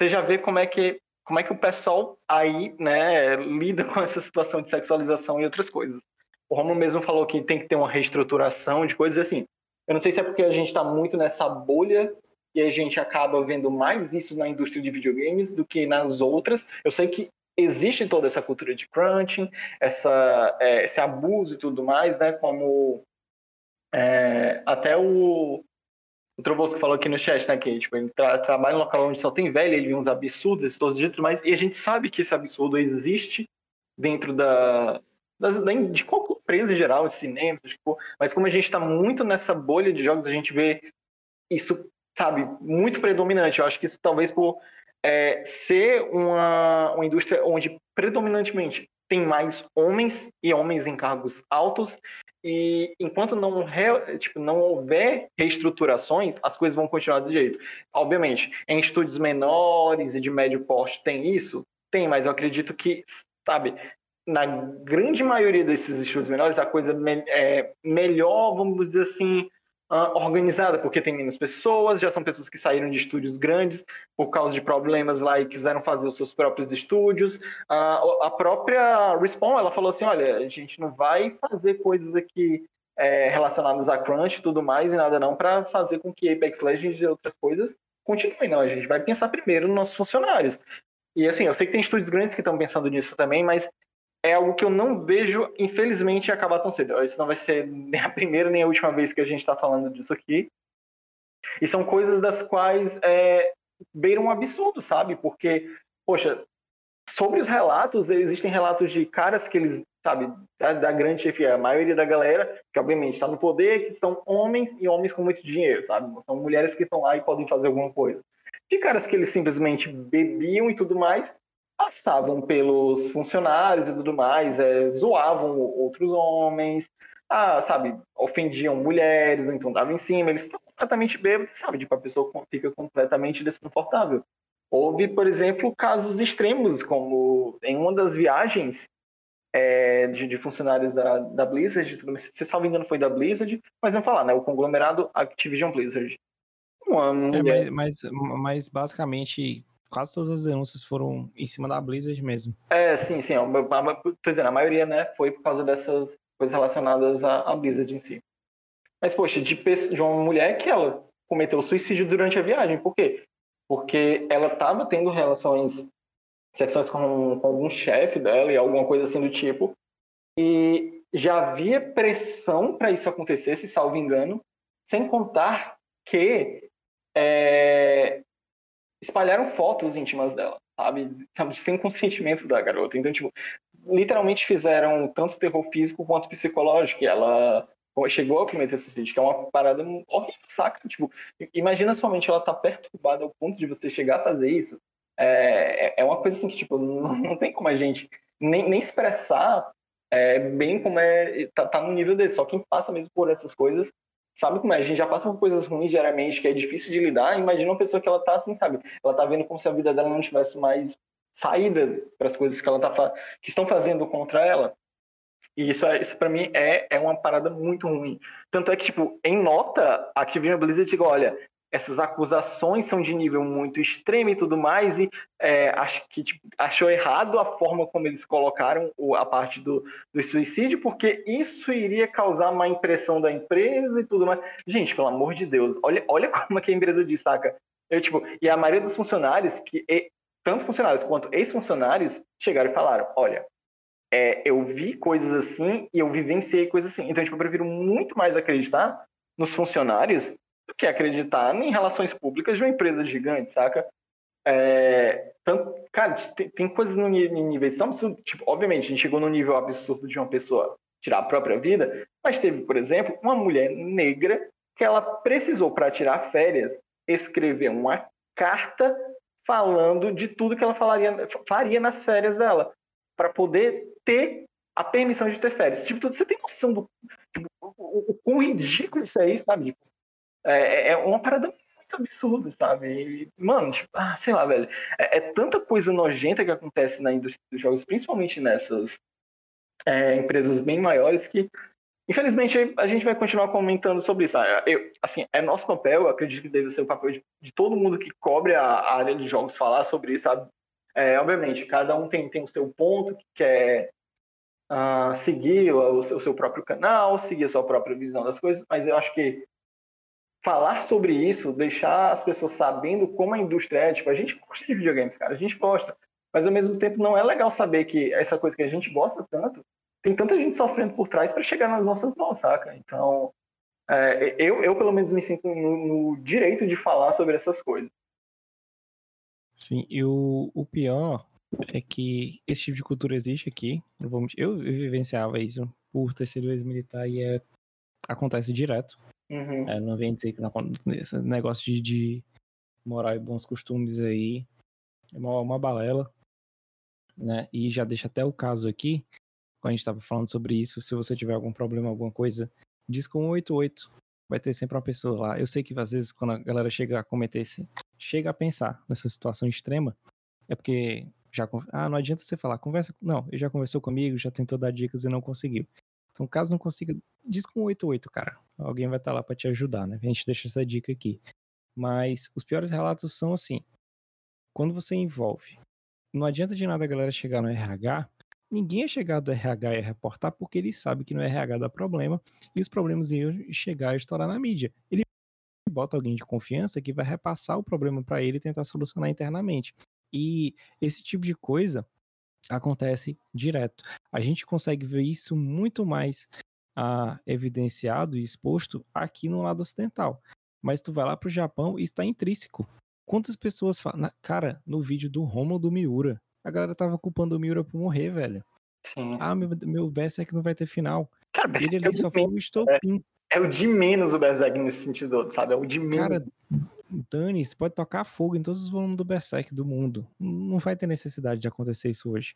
você já vê como é que como é que o pessoal aí, né, lida com essa situação de sexualização e outras coisas. O Romulo mesmo falou que tem que ter uma reestruturação de coisas assim. Eu não sei se é porque a gente está muito nessa bolha e a gente acaba vendo mais isso na indústria de videogames do que nas outras. Eu sei que existe toda essa cultura de crunching, essa, é, esse abuso e tudo mais, né? Como é, até o, o Trobosco falou aqui no chat, né? Que tipo, ele tra trabalha em um local onde só tem velho, ele vê uns absurdos todos os dias, mas e a gente sabe que esse absurdo existe dentro da, de qualquer empresa em geral, de cinema, tipo, mas como a gente está muito nessa bolha de jogos, a gente vê isso, sabe, muito predominante. Eu acho que isso talvez por é, ser uma, uma indústria onde predominantemente tem mais homens e homens em cargos altos e enquanto não, re, tipo, não houver reestruturações, as coisas vão continuar desse jeito. Obviamente, em estúdios menores e de médio porte tem isso? Tem, mas eu acredito que, sabe, na grande maioria desses estudos menores, a coisa é melhor, vamos dizer assim, uh, organizada, porque tem menos pessoas, já são pessoas que saíram de estúdios grandes por causa de problemas lá e quiseram fazer os seus próprios estúdios. Uh, a própria Respawn, ela falou assim, olha, a gente não vai fazer coisas aqui é, relacionadas a crunch e tudo mais e nada não para fazer com que Apex Legends e outras coisas continuem, não. A gente vai pensar primeiro nos nossos funcionários. E assim, eu sei que tem estúdios grandes que estão pensando nisso também, mas é algo que eu não vejo, infelizmente, acabar tão cedo. Isso não vai ser nem a primeira nem a última vez que a gente está falando disso aqui. E são coisas das quais é, beiram um absurdo, sabe? Porque, poxa, sobre os relatos, existem relatos de caras que eles, sabe, da, da grande chefia, a maioria da galera, que obviamente está no poder, que são homens e homens com muito dinheiro, sabe? São mulheres que estão lá e podem fazer alguma coisa. De caras que eles simplesmente bebiam e tudo mais, passavam pelos funcionários e tudo mais, é, zoavam outros homens, ah, sabe, ofendiam mulheres, ou então davam em cima, eles estão completamente bêbados, sabe? Tipo, a pessoa fica completamente desconfortável. Houve, por exemplo, casos extremos, como em uma das viagens é, de, de, funcionários da, da Blizzard, se salvo engano foi da Blizzard, mas vamos falar, né? O conglomerado Activision Blizzard. Uma mulher... é, mas, mas, mas, basicamente quase todas as denúncias foram em cima da Blizzard mesmo. É, sim, sim. Tô dizendo, a maioria, né, foi por causa dessas coisas relacionadas à, à Blizzard em si. Mas, poxa, de, de uma mulher que ela cometeu suicídio durante a viagem. Por quê? Porque ela estava tendo relações sexuais com, com algum chefe dela e alguma coisa assim do tipo. E já havia pressão para isso acontecer, se salvo engano, sem contar que é, espalharam fotos íntimas dela, sabe? Sem consentimento da garota. Então, tipo, literalmente fizeram tanto terror físico quanto psicológico. E ela chegou a cometer suicídio, que é uma parada horrível, saca? Tipo, imagina somente ela tá perturbada ao ponto de você chegar a fazer isso. É, é, uma coisa assim que, tipo, não, não tem como a gente nem, nem expressar é, bem como é tá, tá no nível desse. Só quem passa mesmo por essas coisas sabe como é. A gente já passa por coisas ruins diariamente, que é difícil de lidar. Imagina uma pessoa que ela tá assim, sabe? Ela tá vendo como se a vida dela não tivesse mais saída para as coisas que ela tá que estão fazendo contra ela. E isso, é, isso para mim é, é uma parada muito ruim. Tanto é que, tipo, em nota, a Activision Blizzard diga, olha, essas acusações são de nível muito extremo e tudo mais, e é, acho que tipo, achou errado a forma como eles colocaram a parte do, do suicídio, porque isso iria causar má impressão da empresa e tudo mais. Gente, pelo amor de Deus, olha, olha <laughs> como é que a empresa diz, saca? Eu, tipo, e a maioria dos funcionários, que tanto funcionários quanto ex-funcionários, chegaram e falaram: olha, é, eu vi coisas assim e eu vivenciei coisas assim. Então, tipo, eu prefiro muito mais acreditar nos funcionários do que acreditar em relações públicas de uma empresa gigante, saca? É, tanto, cara, tem, tem coisas no nível tão absurdo. Tipo, obviamente, a gente chegou no nível absurdo de uma pessoa tirar a própria vida, mas teve, por exemplo, uma mulher negra que ela precisou, para tirar férias, escrever uma carta falando de tudo que ela falaria, faria nas férias dela, para poder ter a permissão de ter férias. Tipo, você tem noção do tipo, o, o, quão ridículo isso é, sabe? É, é, é uma parada muito absurda, sabe? E, mano, tipo, ah, sei lá, velho. É, é, tanta coisa nojenta que acontece na indústria dos jogos, principalmente nessas é, empresas bem maiores, que Infelizmente, a gente vai continuar comentando sobre isso. Ah, eu, assim, é nosso papel, eu acredito que deve ser o papel de, de todo mundo que cobre a, a, área de jogos falar sobre isso, sabe? É, obviamente, cada um tem, tem o seu ponto, que quer uh, seguir o, o, seu, o seu próprio canal, seguir a sua própria visão das coisas, mas eu acho que falar sobre isso, deixar as pessoas sabendo como a indústria é, tipo, a gente gosta de videogames, cara, a gente gosta, mas ao mesmo tempo não é legal saber que essa coisa que a gente gosta tanto tem tanta gente sofrendo por trás para chegar nas nossas mãos, saca? Então, é, eu, eu pelo menos me sinto no, no, direito de falar sobre essas coisas. Sim, e o, o pior é que esse tipo de cultura existe aqui. Eu, eu vivenciava isso por ter sido ex-militar e é, acontece direto. Uhum. É, não vem dizer que não, esse negócio de, de moral e bons costumes aí é uma, uma balela. Né? E já deixa até o caso aqui quando a gente estava falando sobre isso, se você tiver algum problema, alguma coisa, diz com 188. Vai ter sempre uma pessoa lá. Eu sei que às vezes quando a galera chega a cometer esse, chega a pensar nessa situação extrema, é porque já ah, não adianta você falar, conversa, não, ele já conversou comigo, já tentou dar dicas e não conseguiu. Então, caso não consiga, diz com 88, cara. Alguém vai estar tá lá para te ajudar, né? A gente deixa essa dica aqui. Mas os piores relatos são assim: quando você envolve, não adianta de nada a galera chegar no RH ninguém é chegado do RH e reportar porque ele sabe que no RH dá problema e os problemas iam chegar e estourar na mídia. Ele bota alguém de confiança que vai repassar o problema para ele e tentar solucionar internamente. E esse tipo de coisa acontece direto. A gente consegue ver isso muito mais ah, evidenciado e exposto aqui no lado ocidental. Mas tu vai lá pro Japão e está intrínseco. Quantas pessoas falam. Cara, no vídeo do Romulo do Miura, a galera tava culpando o Miura por morrer, velho. Sim. Ah, meu, meu Berserk não vai ter final. Cara, ele ali é só foi o estopim. É, é, o de menos o Berserk nesse sentido, sabe? É o de menos. Cara, Dani, você pode tocar fogo em todos os volumes do Berserk do mundo. Não vai ter necessidade de acontecer isso hoje.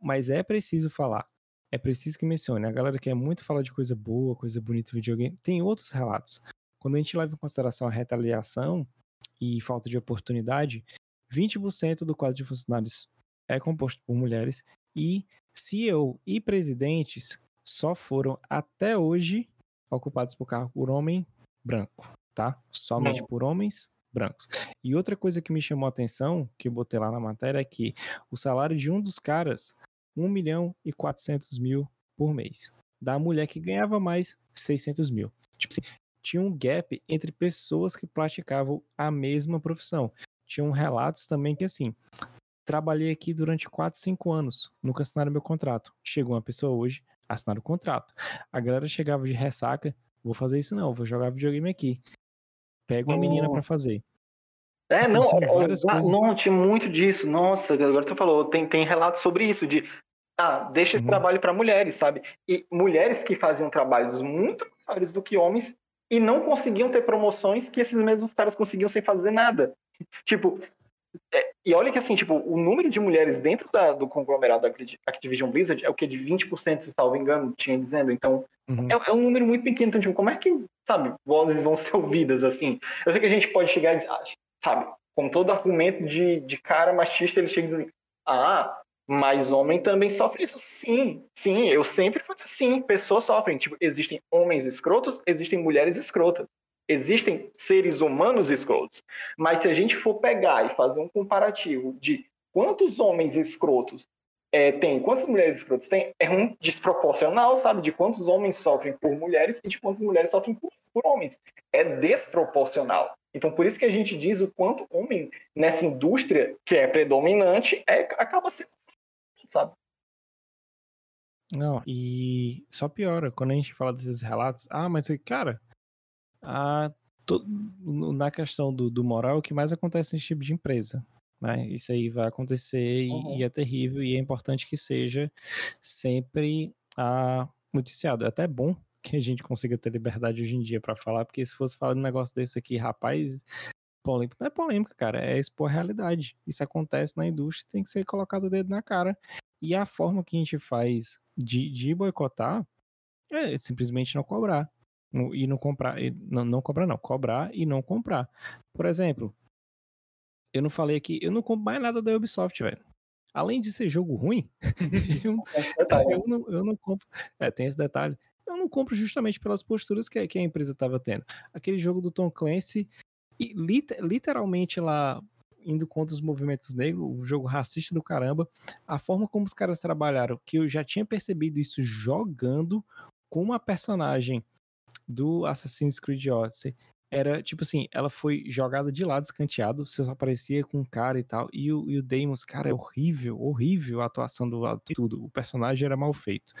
Mas é preciso falar. É preciso que mencione. A galera quer muito falar de coisa boa, coisa bonita no videogame. Tem outros relatos. Quando a gente leva em consideração a retaliação e falta de oportunidade, 20% do quadro de funcionários é composto por mulheres e CEO e presidentes só foram até hoje ocupados por cargo por homem branco, tá? Somente Não. por homens brancos. E outra coisa que me chamou a atenção, que eu botei lá na matéria, é que o salário de um dos caras, 1 milhão e 400 mil por mês. Da mulher que ganhava mais, 600 mil. Tipo assim, tinha um gap entre pessoas que praticavam a mesma profissão. Tinham relatos também que, assim, trabalhei aqui durante 4, 5 anos, nunca assinaram meu contrato. Chegou uma pessoa hoje, assinaram o contrato. A galera chegava de ressaca, vou fazer isso não, vou jogar videogame aqui. Pega uma menina para fazer. É, então, não, é, não, tinha muito disso. Nossa, agora tu falou, tem, tem relatos sobre isso, de ah, deixa esse uhum. trabalho para mulheres, sabe? E mulheres que faziam trabalhos muito maiores do que homens e não conseguiam ter promoções que esses mesmos caras conseguiam sem fazer nada. <laughs> Tipo, é, e olha que assim, tipo, o número de mulheres dentro da, do conglomerado da Activision Blizzard é o que de 20%, se salvo engano, tinha dizendo. Então, uhum. é, é, um número muito pequeno. Então, tipo, como é que, sabe, vozes vão ser ouvidas assim? Eu sei que a gente pode chegar e dizer, ah, sabe, com todo argumento de, de cara machista, ele chega e diz, ah, mas homem também sofre isso. Sim, sim, eu sempre falo assim, pessoas sofrem. Tipo, existem homens escrotos, existem mulheres escrotas. Existem seres humanos escrotos. Mas se a gente for pegar e fazer um comparativo de quantos homens escrotos é, tem, quantas mulheres escrotas tem, é um desproporcional, sabe? De quantos homens sofrem por mulheres e de quantas mulheres sofrem por, por homens. É desproporcional. Então, por isso que a gente diz o quanto homem nessa indústria que é predominante é, acaba sendo sabe? Não, e só piora quando a gente fala desses relatos. Ah, mas, cara, a, to, na questão do, do moral, o que mais acontece nesse tipo de empresa. Né? Isso aí vai acontecer uhum. e, e, é terrível, e é importante que seja sempre a, noticiado. É até bom que a gente consiga ter liberdade hoje em dia para falar, porque se fosse falar um negócio desse aqui, rapaz, polêmico não é polêmica, cara, é expor a realidade. Isso acontece na indústria, tem que ser colocado o dedo na cara. E a forma que a gente faz de, de boicotar é simplesmente não cobrar. E não comprar. E não, não cobrar, não. Cobrar e não comprar. Por exemplo, eu não falei aqui, eu não compro mais nada da Ubisoft, velho. Além de ser jogo ruim, <laughs> eu, eu, não, eu não compro. É, tem esse detalhe. Eu não compro justamente pelas posturas que, que a empresa estava tendo. Aquele jogo do Tom Clancy e literalmente lá indo contra os movimentos negros, um jogo racista do caramba. A forma como os caras trabalharam, que eu já tinha percebido isso jogando com uma personagem do Assassin's Creed Odyssey. Era tipo assim, ela foi jogada de lado, escanteado, você só aparecia com um cara e tal. E o, e o Deimos, cara, é horrível, horrível a atuação do lado, tudo. O personagem era mal feito.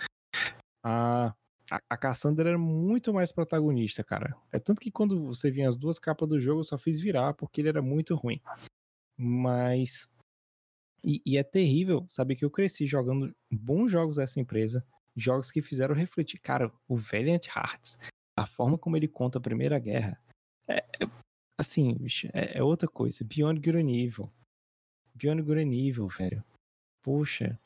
Ah, a, a Cassandra era muito mais protagonista, cara. É tanto que quando você vinha as duas capas do jogo, eu só fiz virar porque ele era muito ruim. Mas. E, e é terrível saber que eu cresci jogando bons jogos dessa empresa, jogos que fizeram refletir. Cara, o Valiant Hearts, a forma como ele conta a Primeira Guerra, é, é assim, bicho, é, é, outra coisa. Beyond Good and Evil. Beyond Good and Evil, velho. Poxa.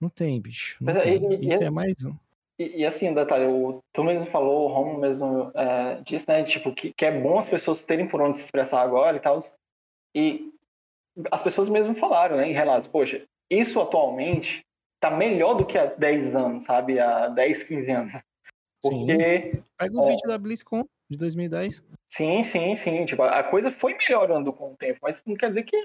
Não tem, bicho. Não tem. Isso é mais um. E, e, assim, detalhe, o, tu mesmo falou, o Romo mesmo é, disse, né, tipo, que, que é bom as pessoas terem por onde se expressar agora e tal. E as pessoas mesmo falaram, né, em relatos, poxa, isso atualmente tá melhor do que há 10 anos, sabe? Há 10, 15 anos. Porque. Sim. Pega o é, vídeo da BlizzCon de 2010. Sim, sim, sim. Tipo, a coisa foi melhorando com o tempo, mas não quer dizer que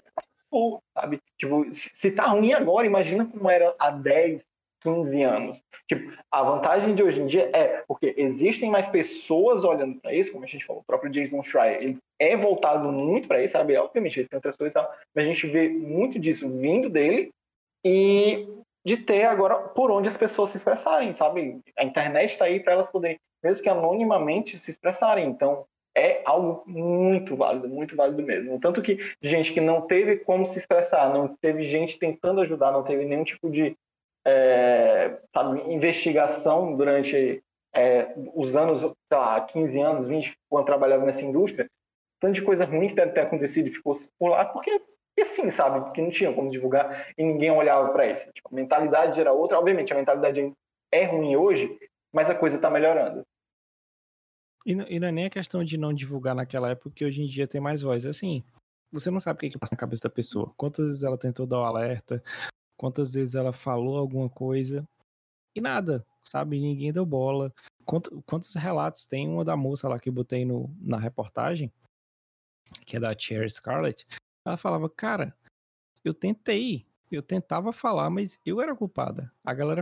sabe? Tipo, se tá ruim agora, imagina como era há 10, 15 anos. Tipo, a vantagem de hoje em dia é porque existem mais pessoas olhando para isso, como a gente falou, o próprio Jason Schreier, ele é voltado muito para isso, sabe? Obviamente, ele tem outras coisas mas a gente vê muito disso vindo dele e de ter agora por onde as pessoas se expressarem, sabe? A internet está aí para elas poderem, mesmo que anonimamente, se expressarem. Então, é algo muito válido, muito válido mesmo. Tanto que gente que não teve como se expressar, não teve gente tentando ajudar, não teve nenhum tipo de é, sabe, investigação durante é, os anos, sei lá, 15 anos, 20, quando trabalhava nessa indústria, tanto de coisa ruim que deve ter acontecido ficou por lá, porque assim, sabe? Porque não tinha como divulgar e ninguém olhava para isso. Tipo, a mentalidade era outra. Obviamente, a mentalidade é ruim hoje, mas a coisa tá melhorando. E não, e não é nem a questão de não divulgar naquela época, que hoje em dia tem mais voz. É assim, você não sabe o que, que passa na cabeça da pessoa. Quantas vezes ela tentou dar o alerta, quantas vezes ela falou alguma coisa e nada, sabe? Ninguém deu bola. Quantos, quantos relatos tem uma da moça lá que eu botei no, na reportagem, que é da Cherry Scarlett, ela falava, cara, eu tentei, eu tentava falar, mas eu era culpada. A galera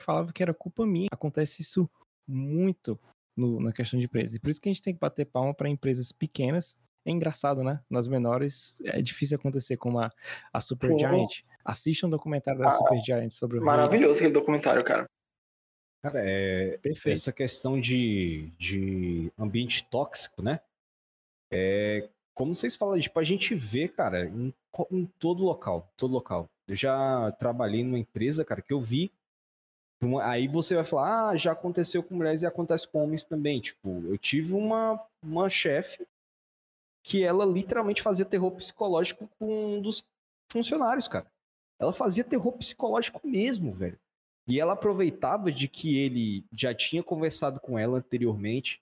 falava que era culpa minha. Acontece isso muito no, na questão de empresas. E por isso que a gente tem que bater palma para empresas pequenas. É engraçado, né? Nas menores é difícil acontecer como a, a Super Sim. Giant. Assista um documentário da ah, Super Giant sobre o Maravilhoso aquele documentário, cara. Cara, é, Perfeito. essa questão de, de ambiente tóxico, né? É, como vocês falam, tipo, a gente vê, cara, em, em todo local, todo local. Eu já trabalhei numa empresa, cara, que eu vi Aí você vai falar, ah, já aconteceu com mulheres e acontece com homens também. Tipo, eu tive uma, uma chefe que ela literalmente fazia terror psicológico com um dos funcionários, cara. Ela fazia terror psicológico mesmo, velho. E ela aproveitava de que ele já tinha conversado com ela anteriormente,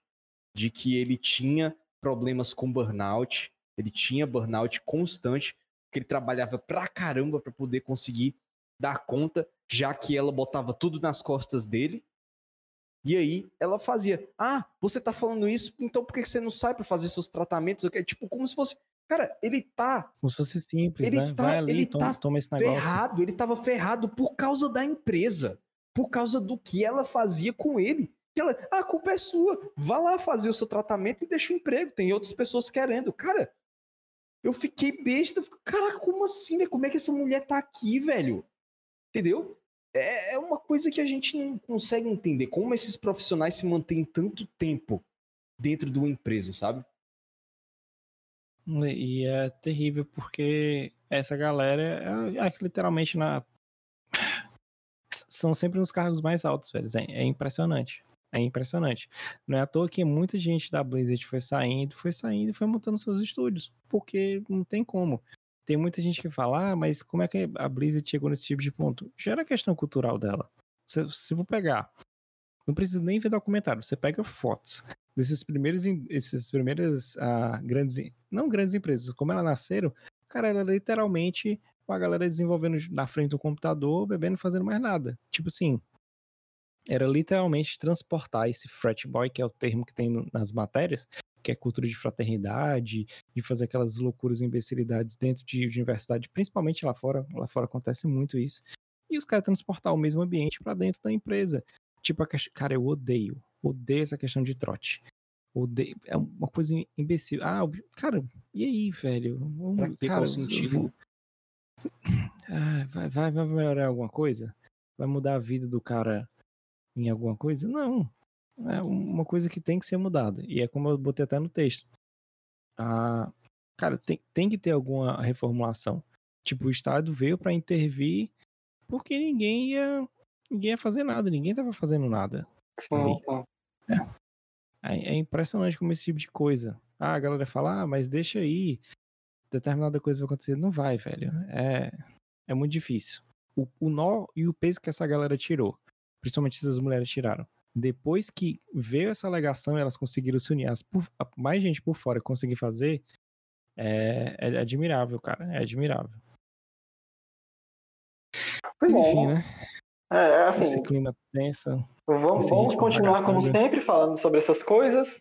de que ele tinha problemas com burnout, ele tinha burnout constante, que ele trabalhava pra caramba para poder conseguir dar conta, já que ela botava tudo nas costas dele. E aí ela fazia: Ah, você tá falando isso, então por que você não sai para fazer seus tratamentos? Tipo, como se fosse. Cara, ele tá. Como se fosse simples, ele né? Tá, Vai ali, ele toma, tá toma esse negócio. Ferrado, ele tava ferrado por causa da empresa. Por causa do que ela fazia com ele. Que ela, ah, a culpa é sua. Vá lá fazer o seu tratamento e deixa o emprego. Tem outras pessoas querendo. Cara, eu fiquei besta. Cara, como assim, né? Como é que essa mulher tá aqui, velho? Entendeu? É, é uma coisa que a gente não consegue entender. Como esses profissionais se mantêm tanto tempo dentro de uma empresa, sabe? E é terrível porque essa galera é, é literalmente na. São sempre nos cargos mais altos, velho. É, é impressionante. É impressionante. Não é à toa que muita gente da Blizzard foi saindo, foi saindo foi montando seus estúdios. Porque não tem como tem muita gente que fala, ah, mas como é que a Blizzard chegou nesse tipo de ponto? Já era questão cultural dela. Se, se vou pegar, não precisa nem ver documentário, você pega fotos desses primeiros, esses primeiras ah, grandes, não grandes empresas, como elas nasceram, cara, era literalmente a galera desenvolvendo na frente do computador, bebendo, fazendo mais nada. Tipo assim, era literalmente transportar esse frat boy, que é o termo que tem nas matérias, que é cultura de fraternidade, de fazer aquelas loucuras e imbecilidades dentro de universidade, principalmente lá fora. Lá fora acontece muito isso. E os caras transportar o mesmo ambiente para dentro da empresa. Tipo, a cara, eu odeio, odeio essa questão de trote. Odeio, é uma coisa imbecil. Ah, cara, e aí, velho? Pra que cara, sentido? Ah, vai, vai, vai melhorar alguma coisa? Vai mudar a vida do cara em alguma coisa? Não é uma coisa que tem que ser mudada. E é como eu botei até no texto. Ah, cara, tem, tem que ter alguma reformulação. Tipo, o Estado veio para intervir porque ninguém ia, ninguém ia fazer nada, ninguém tava fazendo nada. É. é. é impressionante como esse tipo de coisa. Ah, a galera fala, ah, mas deixa aí, determinada coisa vai acontecer. Não vai, velho. É, é muito difícil. O, o nó e o peso que essa galera tirou, principalmente essas mulheres tiraram, depois que veio essa alegação e elas conseguiram se unir, as, mais gente por fora conseguir fazer, é, é admirável, cara. É admirável. Pois Enfim, é. né? É, é, assim. Esse clima tenso. Vamos, vamos continuar, como sempre, falando sobre essas coisas.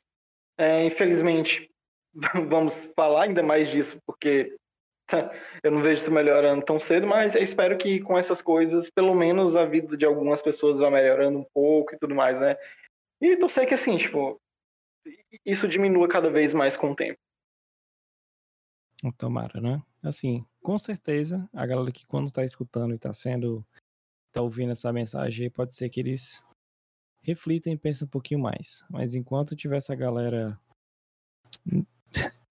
É, infelizmente, <laughs> vamos falar ainda mais disso, porque <laughs> eu não vejo isso melhorando tão cedo, mas eu espero que com essas coisas, pelo menos a vida de algumas pessoas vá melhorando um pouco e tudo mais, né? E torcer que assim, tipo, isso diminua cada vez mais com o tempo. Tomara, né? Assim, com certeza, a galera que quando tá escutando e tá sendo, tá ouvindo essa mensagem, pode ser que eles reflitem e pensem um pouquinho mais. Mas enquanto tiver essa galera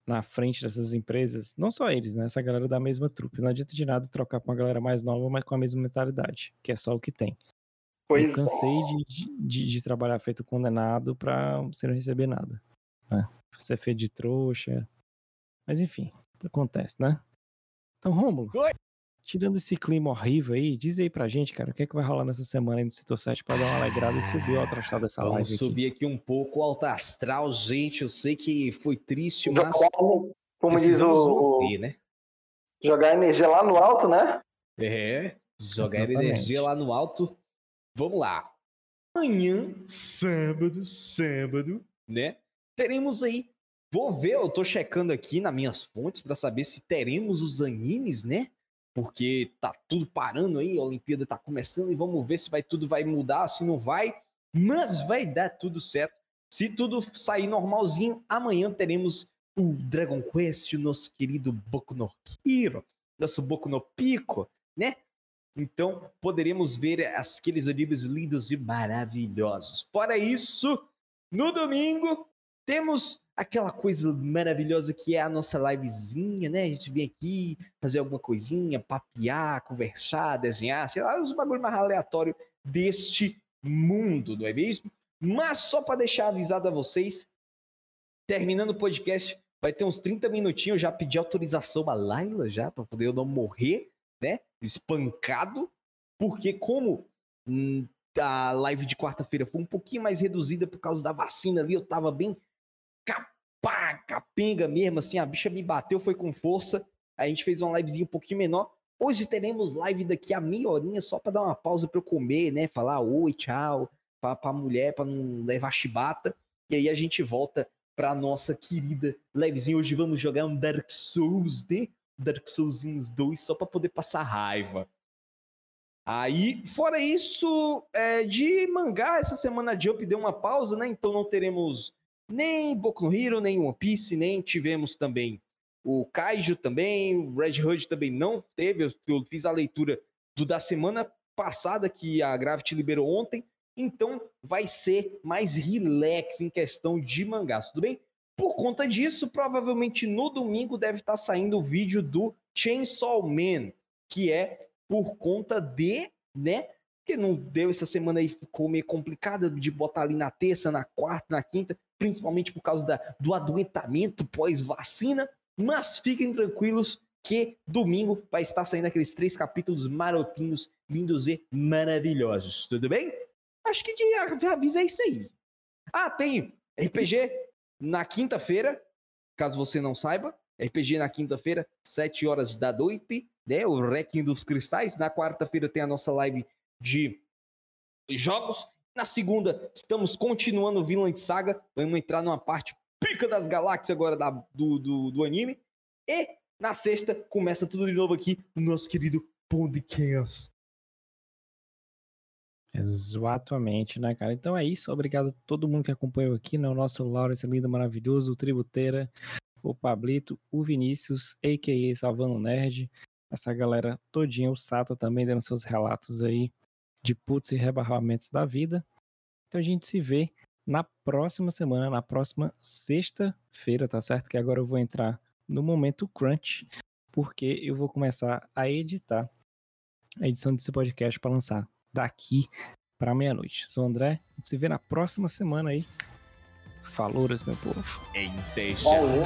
na frente dessas empresas, não só eles, né? Essa galera da mesma trupe. Não adianta de nada trocar com uma galera mais nova, mas com a mesma mentalidade, que é só o que tem. Pois eu cansei é. de, de, de, trabalhar feito condenado pra você não receber nada. Né? Você é feito de trouxa. Mas enfim, acontece, né? Então, Rômulo, tirando esse clima horrível aí, diz aí pra gente, cara, o que é que vai rolar nessa semana aí no Setor 7 pra dar uma alegrada e subir o alto astral dessa Vamos live aqui. subir aqui um pouco o alto astral, gente. Eu sei que foi triste, mas Jogar, como diz precisamos o, manter, né? jogar energia lá no alto, né? É, jogar Exatamente. energia lá no alto. Vamos lá. Amanhã, sábado, sábado, né? Teremos aí. Vou ver, eu tô checando aqui nas minhas fontes pra saber se teremos os animes, né? Porque tá tudo parando aí, a Olimpíada tá começando e vamos ver se vai tudo vai mudar, se não vai. Mas vai dar tudo certo. Se tudo sair normalzinho, amanhã teremos o Dragon Quest, o nosso querido Boku no Hero, nosso Boku no Pico, né? Então, poderemos ver aqueles animes lindos e maravilhosos. Fora isso, no domingo, temos aquela coisa maravilhosa que é a nossa livezinha, né? A gente vem aqui fazer alguma coisinha, papear, conversar, desenhar, sei lá, os bagulho mais aleatório deste mundo, não é mesmo? Mas só para deixar avisado a vocês, terminando o podcast, vai ter uns 30 minutinhos, eu já pedi autorização a Laila já, para poder eu não morrer, né? Espancado, porque como hum, a live de quarta-feira foi um pouquinho mais reduzida por causa da vacina ali, eu tava bem capá, capenga mesmo, assim, a bicha me bateu, foi com força, a gente fez uma livezinha um pouquinho menor, Hoje teremos live daqui a meia horinha só para dar uma pausa para eu comer, né? Falar oi, tchau, para a mulher, para não levar chibata. E aí a gente volta para nossa querida livezinha. Hoje vamos jogar um Dark Souls, né? Dark Soulsinhos 2 só para poder passar raiva. Aí, fora isso, é, de mangá, essa semana a Jump deu uma pausa, né? Então não teremos nem Boku no Hero, nem One Piece, nem tivemos também o Kaiju também, o Red Hood também não teve. Eu, fiz a leitura do da semana passada que a Gravity liberou ontem. Então vai ser mais relax em questão de mangás, tudo bem? Por conta disso, provavelmente no domingo deve estar saindo o vídeo do Chainsaw Man, que é por conta de, né? Que não deu essa semana aí, ficou meio complicada de botar ali na terça, na quarta, na quinta, principalmente por causa da, do adoentamento pós-vacina. Mas fiquem tranquilos que domingo vai estar saindo aqueles três capítulos marotinhos, lindos e maravilhosos. Tudo bem? Acho que de avisa é isso aí. Ah, tem RPG na quinta-feira, caso você não saiba. RPG na quinta-feira, 7 horas da noite, né? O Requiem dos Cristais. Na quarta-feira tem a nossa live de jogos. Na segunda, estamos continuando o Vinland Saga. Vamos entrar numa parte pica das galáxias agora da, do, do, do anime. E na sexta começa tudo de novo aqui no nosso querido podcast. Exatamente, né, cara? Então é isso. Obrigado a todo mundo que acompanhou aqui, né? O nosso Lawrence lindo, maravilhoso, o Tributeira, o Pablito, o Vinícius, a.k.a. Salvando Nerd, essa galera todinha, o Sato também dando seus relatos aí de putz e rebarramentos da vida. Então a gente se vê na próxima semana, na próxima sexta-feira, tá certo? Que agora eu vou entrar no momento crunch, porque eu vou começar a editar a edição desse podcast para lançar daqui para meia-noite. Sou o André, a gente se vê na próxima semana aí. Falou, meu povo. Em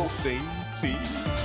sim, sim.